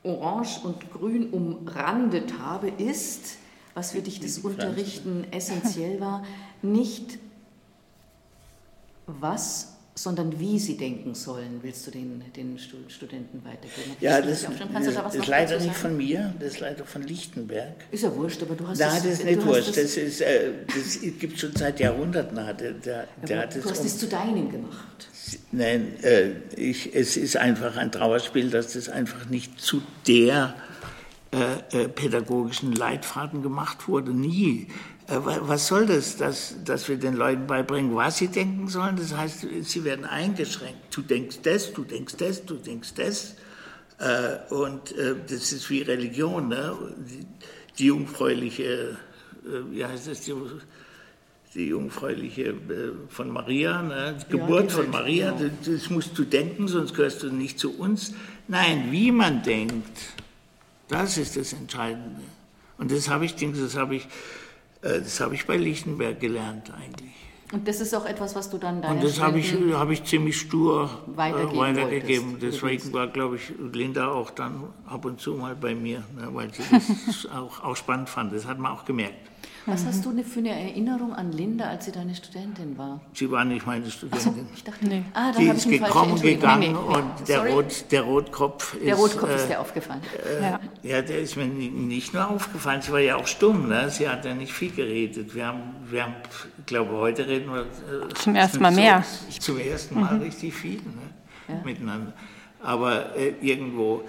orange und grün umrandet habe, ist, was für dich das Unterrichten essentiell war, nicht was, sondern wie sie denken sollen, willst du den, den Studenten weitergeben?
Ja, das, das, da ist leider nicht von mir, das ist leider von Lichtenberg.
Ist ja wurscht, aber du hast
Nein, das, ist nicht wurscht, das, das, ist, äh, das gibt schon seit Jahrhunderten. Der, der,
der hat du hast um, es zu deinem gemacht.
Nein, äh, ich, es ist einfach ein Trauerspiel, dass das einfach nicht zu der äh, äh, pädagogischen Leitfaden gemacht wurde. Nie. Äh, was soll das, dass, dass wir den Leuten beibringen, was sie denken sollen? Das heißt, sie werden eingeschränkt. Du denkst das, du denkst das, du denkst das. Äh, und äh, das ist wie Religion. Ne? Die, jungfräuliche, wie heißt das, die, die jungfräuliche von Maria, ne? die Geburt ja, von Maria, genau. das, musst du denken, sonst gehörst du nicht zu uns. Nein, wie man denkt, das ist das Entscheidende. Und das habe ich, das habe ich, das habe ich bei Lichtenberg gelernt eigentlich.
Und das ist auch etwas, was du dann deinen
Und das habe ich, hab ich ziemlich stur äh, weitergeben. weitergegeben. Deswegen war, glaube ich, Linda auch dann ab und zu mal bei mir, ne, weil sie das auch, auch spannend fand. Das hat man auch gemerkt.
Was mhm. hast du für eine Erinnerung an Linda, als sie deine Studentin war?
Sie war nicht meine Studentin.
So, ich dachte, nee.
ah, da die ist gekommen, gegangen nee, nee, und der, Rot, der Rotkopf ist...
Der Rotkopf äh, ist dir aufgefallen.
Äh, ja. ja. der ist mir nicht nur aufgefallen, sie war ja auch stumm, ne? sie hat ja nicht viel geredet. Wir haben, wir haben ich glaube, heute reden wir...
Äh, zum ersten Mal mehr.
Zum ersten Mal mhm. richtig viel ne? ja. miteinander. Aber äh, irgendwo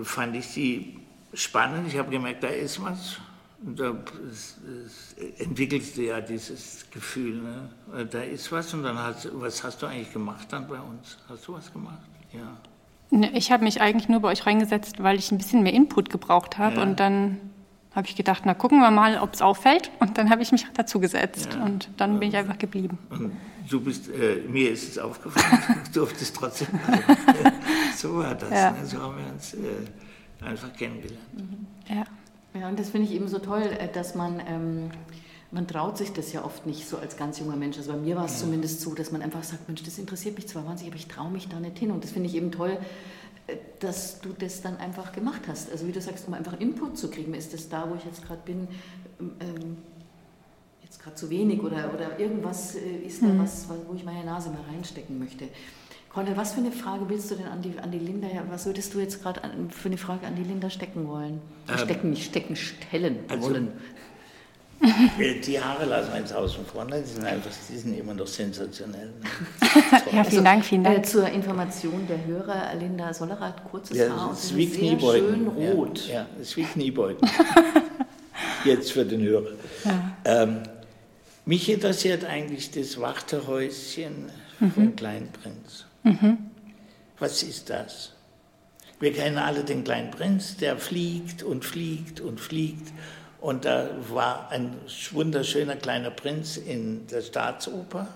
fand ich sie spannend. Ich habe gemerkt, da ist was da entwickelst du ja dieses Gefühl, ne? da ist was und dann hast was hast du eigentlich gemacht dann bei uns? Hast du was gemacht? Ja.
Ne, ich habe mich eigentlich nur bei euch reingesetzt, weil ich ein bisschen mehr Input gebraucht habe ja. und dann habe ich gedacht, na gucken wir mal, ob es auffällt und dann habe ich mich dazu gesetzt ja. und dann bin ich einfach geblieben.
Und du bist, äh, mir ist es aufgefallen, du durftest trotzdem. so war das, ja. ne? so haben wir uns äh, einfach kennengelernt.
Ja.
Ja, und das finde ich eben so toll, äh, dass man, ähm, man traut sich das ja oft nicht so als ganz junger Mensch. Also bei mir war es ja. zumindest so, dass man einfach sagt, Mensch, das interessiert mich zwar wahnsinnig, aber ich traue mich da nicht hin. Und das finde ich eben toll, äh, dass du das dann einfach gemacht hast. Also wie du sagst, um einfach Input zu kriegen, ist das da, wo ich jetzt gerade bin, ähm, ähm jetzt gerade zu wenig oder, oder irgendwas äh, ist da mhm. was, wo ich meine Nase mal reinstecken möchte. Conny, was für eine Frage willst du denn an die, an die Linda, was würdest du jetzt gerade für eine Frage an die Linda stecken wollen? Ähm, stecken, nicht stecken, stellen also, wollen.
Die Haare lassen wir jetzt außen vor, ne? die sind einfach, die sind immer noch sensationell. Ne?
ja, vielen Dank, vielen Dank. Äh,
zur Information der Hörer, Linda Sollerer hat kurzes ja, Haar und ist wie sehr schön rot.
Ja, ja, ist wie Kniebeugen. jetzt für den Hörer. Ja. Ähm, mich interessiert eigentlich das Wartehäuschen mhm. von Kleinprinz. Mhm. Was ist das? Wir kennen alle den kleinen Prinz, der fliegt und fliegt und fliegt. Und da war ein wunderschöner kleiner Prinz in der Staatsoper,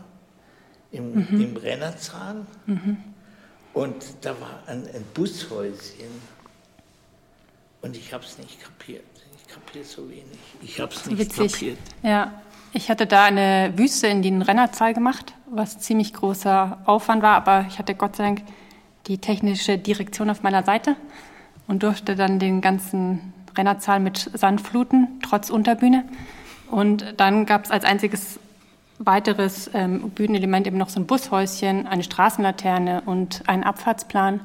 im, mhm. im Rennersaal. Mhm. Und da war ein, ein Bushäuschen. Und ich habe es nicht kapiert. Ich kapiere so wenig. Ich habe es nicht Witzig. kapiert.
Ja, ich hatte da eine Wüste in den Rennerzahl gemacht, was ziemlich großer Aufwand war, aber ich hatte Gott sei Dank die technische Direktion auf meiner Seite und durfte dann den ganzen Rennerzahl mit Sand fluten, trotz Unterbühne. Und dann gab es als einziges weiteres ähm, Bühnenelement eben noch so ein Bushäuschen, eine Straßenlaterne und einen Abfahrtsplan.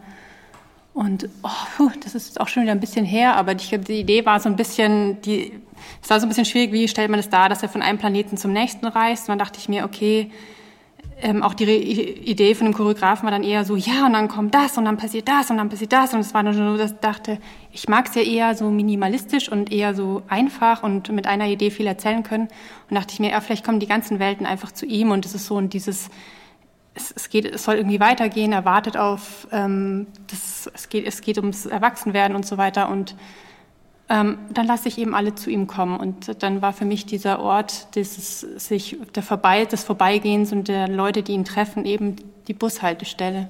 Und oh, das ist auch schon wieder ein bisschen her, aber ich glaube, die Idee war so ein bisschen, die, es war so ein bisschen schwierig, wie stellt man es das dar, dass er von einem Planeten zum nächsten reist. Und dann dachte ich mir, okay, ähm, auch die Re Idee von dem Choreografen war dann eher so, ja, und dann kommt das und dann passiert das und dann passiert das. Und es war dann so, dass ich dachte, ich mag es ja eher so minimalistisch und eher so einfach und mit einer Idee viel erzählen können. Und dachte ich mir, ja, vielleicht kommen die ganzen Welten einfach zu ihm und es ist so und dieses, es, es geht, es soll irgendwie weitergehen, er wartet auf, ähm, das, es geht, es geht ums Erwachsenwerden und so weiter und ähm, dann lasse ich eben alle zu ihm kommen. Und dann war für mich dieser Ort des, sich, der Vorbei, des Vorbeigehens und der Leute, die ihn treffen, eben die Bushaltestelle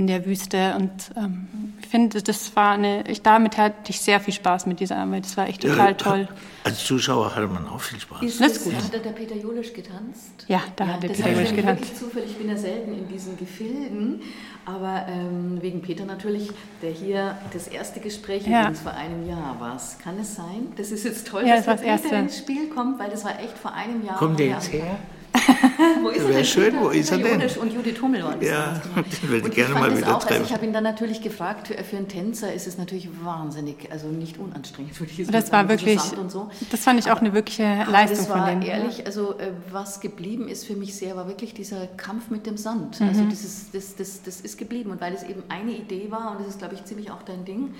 in der Wüste. Und ähm, ich finde, das war eine, ich, damit hatte ich sehr viel Spaß mit dieser Arbeit. Das war echt total ja, toll.
Als Zuschauer hatte man auch viel Spaß.
Ist das, das gut. Hat da der Peter Jolisch getanzt?
Ja, da ja, hat der Peter Jolisch getanzt.
Zufällig, ich bin ja selten in diesen Gefilden. Aber ähm, wegen Peter natürlich, der hier das erste Gespräch ja. übrigens vor einem Jahr war. Kann es sein? Das ist jetzt toll,
ja,
dass
das
Peter
erste.
ins Spiel kommt, weil das war echt vor einem Jahr.
Kommt der jetzt her?
wo ist er denn?
schön, wo ist er denn?
und Judith Hummel waren das.
Ja, den würde ich gerne mal wieder
auch,
treffen.
Also ich habe ihn dann natürlich gefragt, für, für einen Tänzer ist es natürlich wahnsinnig, also nicht unanstrengend für
diese Das war wirklich, so. das fand ich auch eine wirkliche Leistung
von
dem.
ehrlich, also äh, was geblieben ist für mich sehr, war wirklich dieser Kampf mit dem Sand. Mhm. Also dieses, das, das, das ist geblieben und weil es eben eine Idee war und das ist, glaube ich, ziemlich auch dein Ding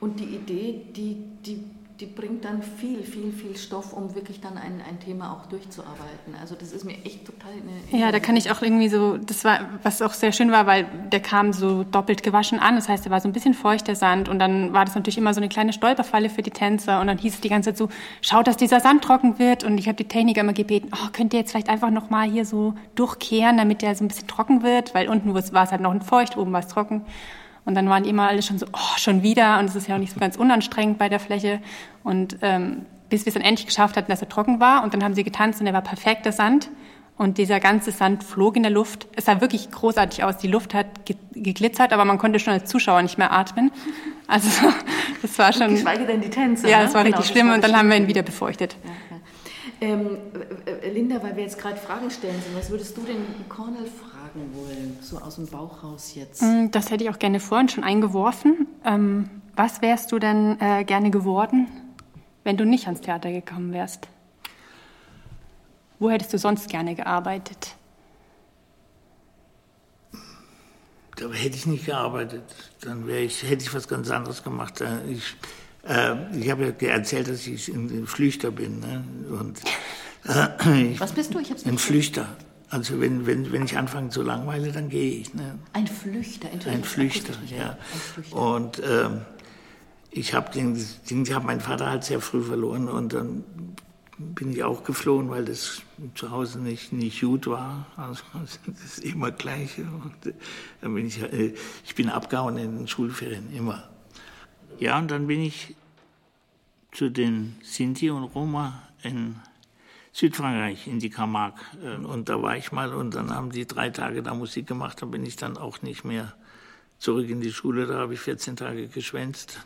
und die Idee, die, die die bringt dann viel, viel, viel Stoff, um wirklich dann ein, ein Thema auch durchzuarbeiten. Also das ist mir echt total eine...
Ja, da kann ich auch irgendwie so, das war, was auch sehr schön war, weil der kam so doppelt gewaschen an. Das heißt, er war so ein bisschen feucht, der Sand. Und dann war das natürlich immer so eine kleine Stolperfalle für die Tänzer. Und dann hieß es die ganze Zeit so, schaut, dass dieser Sand trocken wird. Und ich habe die Techniker immer gebeten, oh, könnt ihr jetzt vielleicht einfach nochmal hier so durchkehren, damit der so ein bisschen trocken wird? Weil unten war es halt noch feucht, oben war es trocken. Und dann waren die immer alle schon so, oh, schon wieder. Und es ist ja auch nicht so ganz unanstrengend bei der Fläche. Und ähm, bis wir es dann endlich geschafft hatten, dass er trocken war. Und dann haben sie getanzt und er war perfekter Sand. Und dieser ganze Sand flog in der Luft. Es sah wirklich großartig aus. Die Luft hat geglitzert, aber man konnte schon als Zuschauer nicht mehr atmen. Also das war schon.
Geschweige denn die Tänze.
Ja, das war genau, richtig schlimm. War und dann schlimm. haben wir ihn wieder befeuchtet. Ja.
Ähm, Linda, weil wir jetzt gerade Fragen stellen sind, was würdest du denn Cornel fragen wollen, so aus dem Bauch raus jetzt?
Mm, das hätte ich auch gerne vorhin schon eingeworfen. Ähm, was wärst du denn äh, gerne geworden, wenn du nicht ans Theater gekommen wärst? Wo hättest du sonst gerne gearbeitet?
Da hätte ich nicht gearbeitet. Dann ich, hätte ich was ganz anderes gemacht. Ich äh, ich habe ja erzählt, dass ich ein Flüchter bin. Ne? Und,
äh, Was bist du? Ich
hab's ein Flüchter. Also wenn, wenn, wenn ich anfange zu langweilen, dann gehe ich. Ne?
Ein Flüchter,
Ein Flüchter, ja. Ein Flüchter. Und ähm, ich habe den, den, ich hab meinen Vater halt sehr früh verloren und dann bin ich auch geflohen, weil das zu Hause nicht, nicht gut war. Also das ist immer gleich. Und äh, dann bin ich, äh, ich bin abgehauen in den Schulferien, immer. Ja, und dann bin ich zu den Sinti und Roma in Südfrankreich, in die Camargue. Äh, und da war ich mal und dann haben die drei Tage da Musik gemacht. Da bin ich dann auch nicht mehr zurück in die Schule. Da habe ich 14 Tage geschwänzt.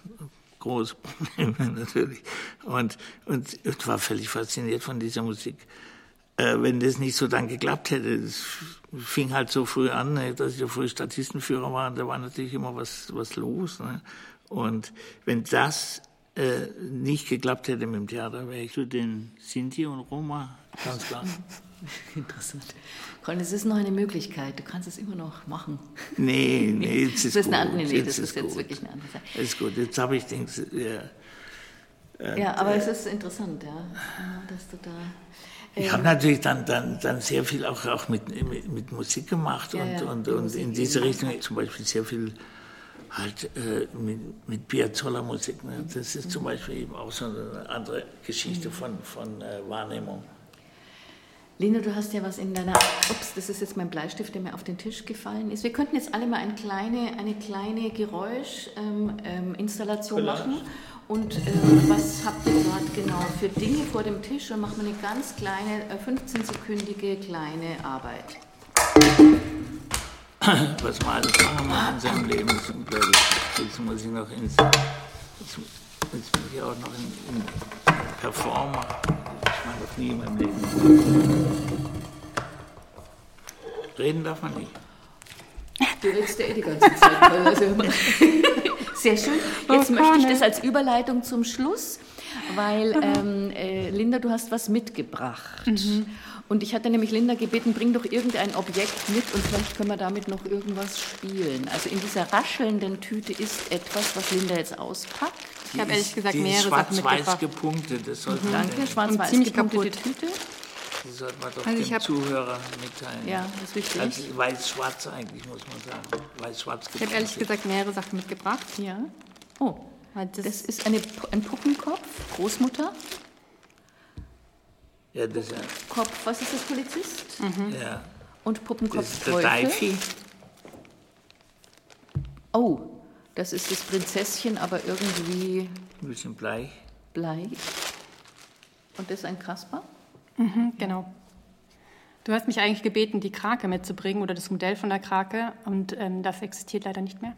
Große Probleme natürlich. Und, und, und war völlig fasziniert von dieser Musik. Äh, wenn das nicht so dann geklappt hätte, es fing halt so früh an, ne, dass ich ja früh Statistenführer war, da war natürlich immer was, was los. Ne? Und wenn das äh, nicht geklappt hätte mit dem Theater, wäre ich zu den Sinti und Roma, ganz klar.
Interessant. Colin, es ist noch eine Möglichkeit. Du kannst es immer noch machen.
Nee, nee, jetzt ist,
das ist eine. Andere, nee, das ist, ist jetzt wirklich eine andere Sache.
Ist gut, jetzt habe ich den. Ja,
äh, ja, aber äh, es ist interessant, ja, dass du da.
Ich ähm, habe natürlich dann, dann, dann sehr viel auch, auch mit, mit, mit Musik gemacht ja, und, und, und in diese Richtung zum Beispiel sehr viel halt äh, mit, mit Piazzolla-Musik. Ne? Das ist zum Beispiel eben auch so eine andere Geschichte von, von äh, Wahrnehmung.
Lena, du hast ja was in deiner. Ups, das ist jetzt mein Bleistift, der mir auf den Tisch gefallen ist. Wir könnten jetzt alle mal eine kleine, eine kleine Geräuschinstallation ähm, ähm, machen. Und äh, was habt ihr gerade genau für Dinge vor dem Tisch? Und machen wir eine ganz kleine, äh, 15-sekündige kleine Arbeit.
was man alles machen muss in seinem Leben, ist unglaublich. Jetzt muss ich noch ins. Jetzt, jetzt bin ich auch noch in, in Performer. Ich war noch nie in meinem Leben. Reden darf man nicht.
Du redest ja eh die ganze Zeit. Also sehr schön. Jetzt oh, möchte ich das als Überleitung zum Schluss weil ähm, äh, Linda, du hast was mitgebracht. Mhm. Und ich hatte nämlich Linda gebeten, bring doch irgendein Objekt mit und vielleicht können wir damit noch irgendwas spielen. Also in dieser raschelnden Tüte ist etwas, was Linda jetzt auspackt.
Ich habe ehrlich gesagt
die
mehrere
schwarz
Sachen
weiß
mitgebracht.
gepunktet, das sollte
Mhm. Danke, schwarz-weiß
ziemlich
gepunktete. Tüte.
das sollte man doch
Also ich
dem Zuhörer mitteilen.
Ja, das ist wichtig.
Also weiß-schwarz eigentlich, muss man sagen. Weiß-schwarz
Ich habe ehrlich
gepunktet.
gesagt mehrere Sachen mitgebracht.
Ja. Oh,
das,
das ist eine, ein Puppenkopf, Großmutter.
Ja, das ist ja,
Kopf, was ist das, Polizist?
ja.
Und
Das
Puppenkopf
ist der
Teufel. Oh, das ist das Prinzesschen, aber irgendwie
Ein bisschen bleich.
bleich. Und das ist ein Kasper?
Mhm, genau. Du hast mich eigentlich gebeten, die Krake mitzubringen oder das Modell von der Krake und ähm, das existiert leider nicht mehr,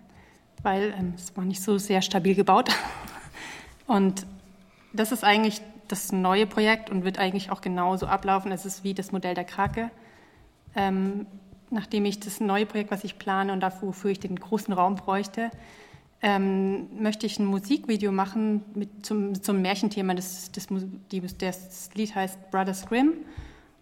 weil ähm, es war nicht so sehr stabil gebaut. Und das ist eigentlich das neue Projekt und wird eigentlich auch genauso ablaufen. Es ist wie das Modell der Krake. Ähm, nachdem ich das neue Projekt, was ich plane und dafür, wofür ich den großen Raum bräuchte, ähm, möchte ich ein Musikvideo machen mit zum, zum Märchenthema. Das, das, die, das Lied heißt Brothers Grimm.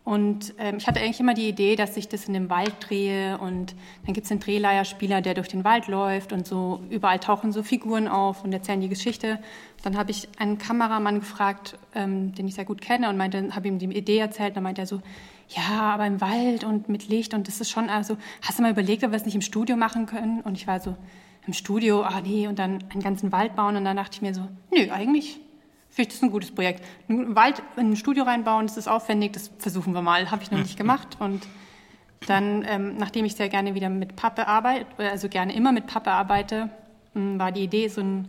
Und ähm, ich hatte eigentlich immer die Idee, dass ich das in dem Wald drehe und dann gibt es einen Drehleierspieler, der durch den Wald läuft und so überall tauchen so Figuren auf und erzählen die Geschichte. Dann habe ich einen Kameramann gefragt, ähm, den ich sehr gut kenne und meinte, habe ihm die Idee erzählt. Dann meinte er so, ja, aber im Wald und mit Licht und das ist schon, also hast du mal überlegt, ob wir es nicht im Studio machen können? Und ich war so, im Studio, ah nee, und dann einen ganzen Wald bauen und dann dachte ich mir so, nö, eigentlich finde ich das ein gutes Projekt. Einen Wald in ein Studio reinbauen, das ist aufwendig, das versuchen wir mal, habe ich noch nicht gemacht und dann, ähm, nachdem ich sehr gerne wieder mit Pappe arbeite, also gerne immer mit Pappe arbeite, mh, war die Idee, so einen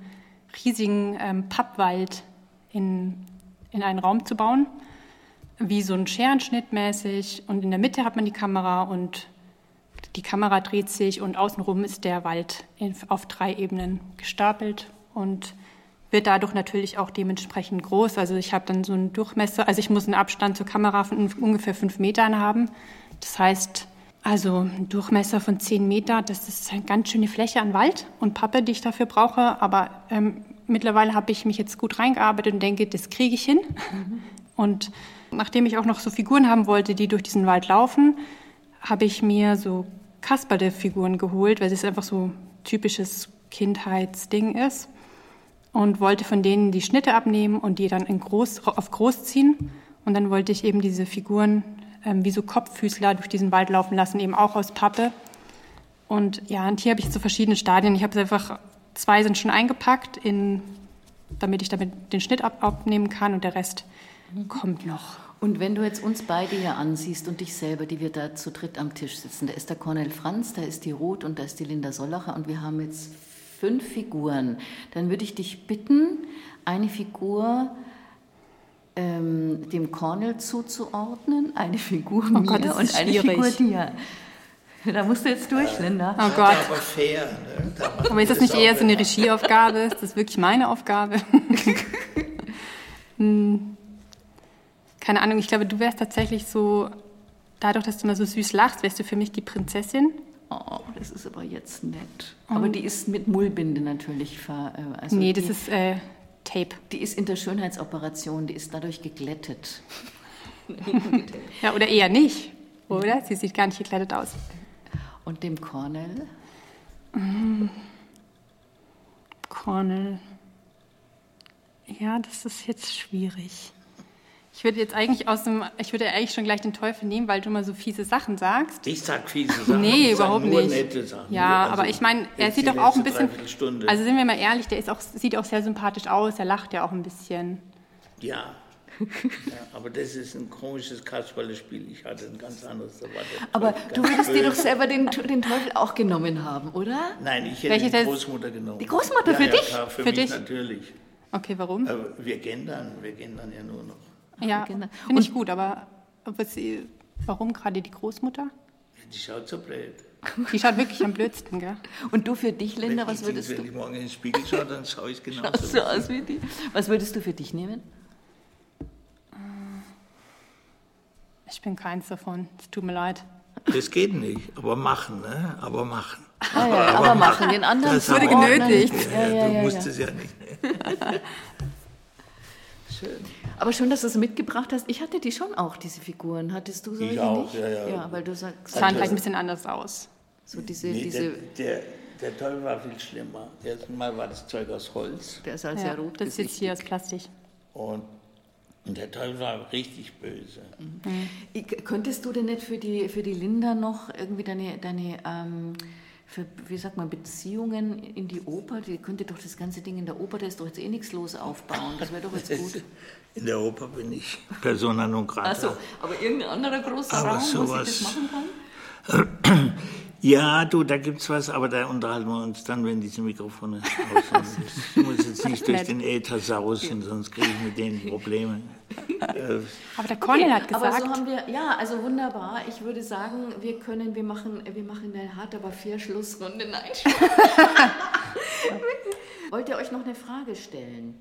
riesigen ähm, Pappwald in, in einen Raum zu bauen, wie so ein Scherenschnitt mäßig. Und in der Mitte hat man die Kamera und die Kamera dreht sich und außenrum ist der Wald auf drei Ebenen gestapelt und wird dadurch natürlich auch dementsprechend groß. Also ich habe dann so einen Durchmesser, also ich muss einen Abstand zur Kamera von ungefähr fünf Metern haben. Das heißt, also ein Durchmesser von zehn Meter, das ist eine ganz schöne Fläche an Wald und Pappe, die ich dafür brauche. Aber ähm, mittlerweile habe ich mich jetzt gut reingearbeitet und denke, das kriege ich hin. Und nachdem ich auch noch so Figuren haben wollte, die durch diesen Wald laufen, habe ich mir so Kasperle-Figuren geholt, weil das einfach so typisches Kindheitsding ist. Und wollte von denen die Schnitte abnehmen und die dann groß, auf groß ziehen. Und dann wollte ich eben diese Figuren ähm, wie so Kopffüßler durch diesen Wald laufen lassen, eben auch aus Pappe. Und ja, und hier habe ich so verschiedene Stadien. Ich habe es einfach, zwei sind schon eingepackt, in, damit ich damit den Schnitt ab, abnehmen kann und der Rest kommt noch.
Und wenn du jetzt uns beide hier ansiehst und dich selber, die wir da zu dritt am Tisch sitzen, da ist der Cornel Franz, da ist die Ruth und da ist die Linda Sollacher und wir haben jetzt fünf Figuren, dann würde ich dich bitten, eine Figur ähm, dem Cornel zuzuordnen, eine Figur mir
Gott,
und eine
schwierig.
Figur dir. Da musst du jetzt durch, Linda.
Oh Gott.
Aber fair. Ne? Da
Aber ist das nicht eher so eine. Regieaufgabe? Ist das wirklich meine Aufgabe? Hm. Keine Ahnung, ich glaube, du wärst tatsächlich so, dadurch, dass du immer so süß lachst, wärst du für mich die Prinzessin.
Oh, das ist aber jetzt nett. Aber die ist mit Mullbinde natürlich ver... äh, Also
nee,
die,
das ist äh, Tape.
Die ist in der Schönheitsoperation, die ist dadurch geglättet.
Ja, oder eher nicht, oder? Sie sieht gar nicht gekleidet aus.
Und dem Cornel?
Cornel. Ja, das ist jetzt schwierig. Ich würde jetzt eigentlich aus dem, ich würde eigentlich schon gleich den Teufel nehmen, weil du immer so fiese Sachen sagst.
Ich sag fiese Sachen.
Nee,
ich sag
überhaupt
nur
nicht.
nette Sachen.
Ja,
Also
aber ich meine, er sieht doch auch ein bisschen. Also sind wir mal ehrlich, der ist auch, sieht auch sehr sympathisch aus, er lacht ja auch ein bisschen.
ja. ja. Aber das ist ein komisches Kasperle-Spiel. Ich hatte ein ganz anderes erwartet.
Aber du würdest dir doch selber den, den Teufel auch genommen haben, oder?
Nein, ich hätte
Welche
die Großmutter genommen.
Die Großmutter
ja,
für
ja,
dich?
Klar, für,
Für
mich
dich?
natürlich.
Okay, warum?
Aber wir gendern, wir gendern ja nur noch.
Ja,
genau.
finde ich gut, aber aber sie, warum gerade die Großmutter?
Die schaut so blöd.
Die schaut wirklich am blödsten, gell?
Und du für dich, Linda,
wenn
was würdest
wenn
du?
ich morgen in den Spiegel schaue, dann schaue ich genauso.
Schaust so aus wie die. Was würdest du für dich nehmen?
Ich bin keins davon. Es tut mir leid.
Das geht nicht, aber machen, ne? Aber machen.
Ah, ja, aber machen, den anderen
Das
wurde genötigt.
Ja, ja,
du
ja,
musst
ja.
es ja nicht.
Schön. Aber schön, dass du es mitgebracht hast. Ich hatte die schon auch, diese Figuren. Hattest du solche
Ich auch,
nicht?
ja, ja.
Ja, weil du sagst,
Sahen vielleicht ein bisschen anders aus.
so diese,
Nee,
diese,
der, der, der Teufel war viel schlimmer. Erstmal war das Zeug aus Holz
der ist halt
Ja,
sehr rot
das ist jetzt hier aus Plastik.
und, und der Teufel war richtig böse.
Ich- Könntest du denn nicht für die, für die Linda noch irgendwie deine, deine ähm, für, wie sagt man, Beziehungen in die Oper, die könnte doch das ganze Ding in der Oper, da ist doch jetzt eh nichts los aufbauen. Das wäre doch jetzt gut.
In der Oper bin ich Persona non grata.
Achso, aber irgendein anderer großer
Aber
Raum, wo
sowas-
das machen kann?
Ja, du, da gibt's was, aber da unterhalten wir uns dann, wenn diese Mikrofone aus sind. Ich muss jetzt nicht durch den Äther sausen, sonst kriege ich mit denen Probleme. Äh,
Aber der Cornel hat
Aber
gesagt,
so haben wir, ja, also wunderbar. Ich würde sagen, wir können, wir machen, wir machen eine hart, aber fair Schlussrunde. Nein. Wollt ihr euch noch eine Frage stellen?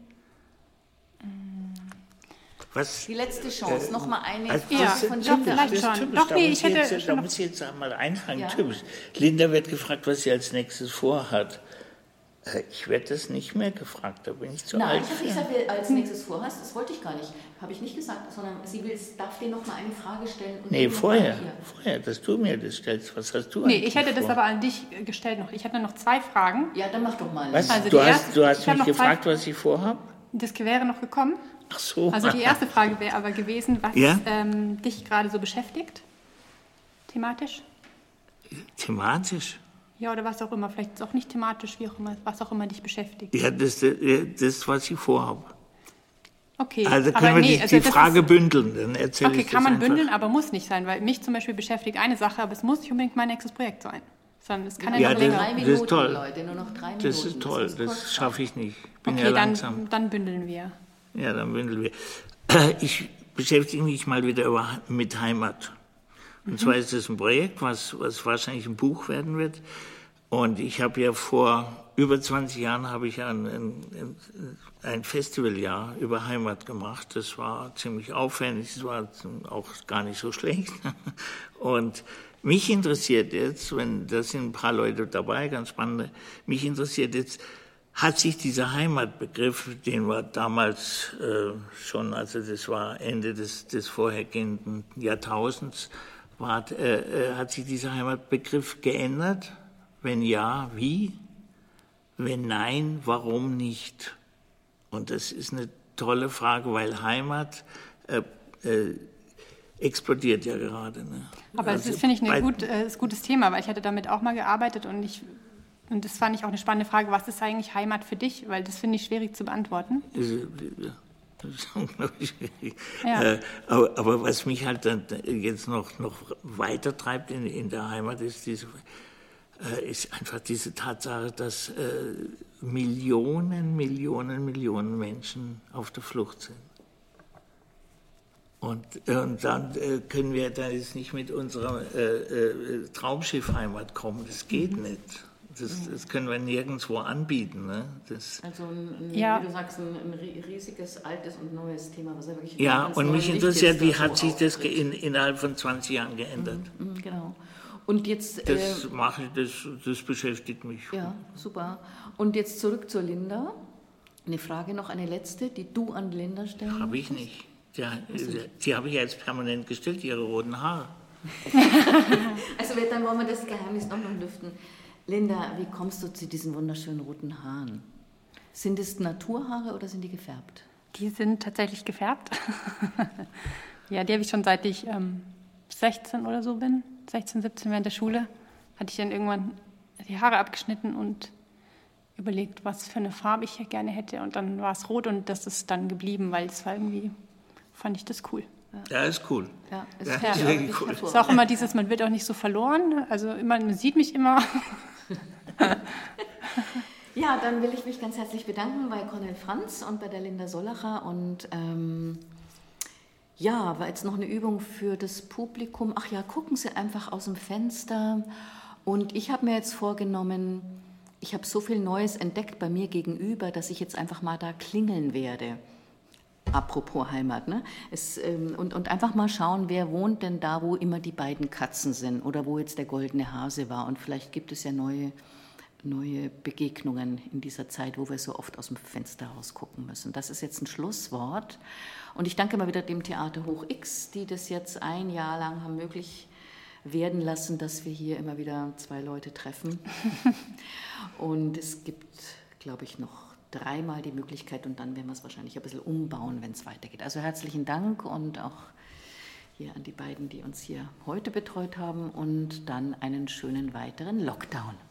Was?
Die letzte Chance, noch mal eine
Also
Frage
Ja,
von Linda.
vielleicht
das ist
schon.
typisch.
Doch,
da
nee,
muss
ich hätte
jetzt, da
noch-
muss ich jetzt einmal einfangen.
Ja.
Typisch. Linda wird gefragt, was sie als nächstes vorhat. Äh, Ich werde das nicht mehr gefragt, da bin ich zu
Nein,
alt.
ich habe gesagt, als nächstes vorhast. Das wollte ich gar nicht. Habe ich nicht gesagt, sondern sie will, darf dir noch mal eine Frage stellen. Und
Nee, vorher, vorher, dass du mir das stellst. Was hast du
nee, ich hätte das
vor?
aber an dich äh, gestellt noch. Ich hatte noch zwei Fragen.
Ja, dann mach doch mal.
Was?
Also
du, hast,
erste-
du hast mich gefragt, was ich vorhabe?
Das wäre noch gekommen.
Ach so.
Also die erste Frage wäre aber gewesen, was
Ja?
ähm, dich gerade so beschäftigt, thematisch.
Thematisch?
Ja, oder was auch immer, vielleicht ist es auch nicht thematisch, wie auch immer, was auch immer dich beschäftigt.
Ja, das, äh, das was ich vorhabe.
Okay,
Also
aber
können wir
nee,
die,
also
die
das
Frage
ist,
bündeln, dann erzähle
Okay,
ich
kann
das
man
einfach.
bündeln, aber muss nicht sein, weil mich zum Beispiel beschäftigt eine Sache, aber es muss nicht unbedingt mein nächstes Projekt sein. Sondern es kann ja,
Ja,
noch
das-
länger.
Drei
das ist
Minuten,
toll.
Leute, nur noch drei Minuten.
Das ist toll,
ist kurz.
das schaffe ich nicht. Ich bin
Okay,
ja langsam.
dann, dann bündeln wir.
Ja, dann bündeln wir. Ich beschäftige mich mal wieder mit Heimat. Und zwar ist es ein Projekt, was, was wahrscheinlich ein Buch werden wird. Und ich habe ja vor über 20 Jahren habe ich ein, ein, ein Festivaljahr über Heimat gemacht. Das war ziemlich aufwendig, es war auch gar nicht so schlecht. Und mich interessiert jetzt, wenn da sind ein paar Leute dabei, ganz spannende, mich interessiert jetzt, hat sich dieser Heimatbegriff, den wir damals äh, schon, also das war Ende des, des vorhergehenden Jahrtausends, war, äh, äh, hat sich dieser Heimatbegriff geändert? Wenn ja, wie? Wenn nein, warum nicht? Und das ist eine tolle Frage, weil Heimat äh, äh, explodiert ja gerade. Ne?
Aber
Also
das ist, finde ich,
bei-
ein gut, äh, gutes Thema, weil ich hatte damit auch mal gearbeitet und ich und das fand ich auch eine spannende Frage, was ist eigentlich Heimat für dich? Weil das finde ich schwierig zu beantworten.
Das ist unglaublich schwierig.
Ja.
Äh, aber, aber was mich halt dann jetzt noch, noch weiter treibt in, in der Heimat, ist, diese, äh, ist einfach diese Tatsache, dass äh, Millionen, Millionen, Millionen Menschen auf der Flucht sind. Und, und dann können wir da jetzt nicht mit unserer äh, Traumschiffheimat kommen. Das geht nicht. Das, das können wir nirgendwo anbieten. Ne? Das,
Also ein, ein,
Ja.
wie du sagst, ein, ein ri- riesiges, altes und neues Thema, was ja wirklich
Ja, und mich interessiert, wie hat sich das in, innerhalb von 20 Jahren geändert?
Mhm, Genau. Und jetzt, äh,
Das mache ich, das, das beschäftigt mich.
ja, super. Und jetzt zurück zur Linda. Eine Frage noch, eine letzte, die du an Linda stellen
Habe ich nicht. Ja, die habe ich ja jetzt permanent gestellt, ihre roten Haare.
Also dann wollen wir das Geheimnis noch noch lüften. Linda, wie kommst du zu diesen wunderschönen roten Haaren? Sind es Naturhaare oder sind die gefärbt?
Die sind tatsächlich gefärbt. ja, die habe ich schon seit ich ähm, 16 oder so bin. 16, 17 während der Schule. Hatte ich dann irgendwann die Haare abgeschnitten und überlegt, was für eine Farbe ich hier gerne hätte. Und dann war es rot und das ist dann geblieben, weil es war irgendwie, fand ich das cool.
Ja, ist cool.
Ja, ist
ist
ja, wirklich
cool.
Es ist auch immer dieses, man wird auch nicht so verloren. Also immer, man sieht mich immer.
Ja, dann will ich mich ganz herzlich bedanken bei Cornel Franz und bei der Linda Sollacher. Und ähm, ja, war jetzt noch eine Übung für das Publikum. Ach ja, gucken Sie einfach aus dem Fenster. Und ich habe mir jetzt vorgenommen, ich habe so viel Neues entdeckt bei mir gegenüber, dass ich jetzt einfach mal da klingeln werde. Apropos Heimat, ne? Es, ähm, und, und einfach mal schauen, wer wohnt denn da, wo immer die beiden Katzen sind oder wo jetzt der goldene Hase war. Und vielleicht gibt es ja neue neue Begegnungen in dieser Zeit, wo wir so oft aus dem Fenster rausgucken müssen. Das ist jetzt ein Schlusswort. Und ich danke mal wieder dem Theater Hoch X, die das jetzt ein Jahr lang haben möglich werden lassen, dass wir hier immer wieder zwei Leute treffen. und es gibt, glaube ich, noch dreimal die Möglichkeit und dann werden wir es wahrscheinlich ein bisschen umbauen, wenn es weitergeht. Also herzlichen Dank und auch hier an die beiden, die uns hier heute betreut haben und dann einen schönen weiteren Lockdown.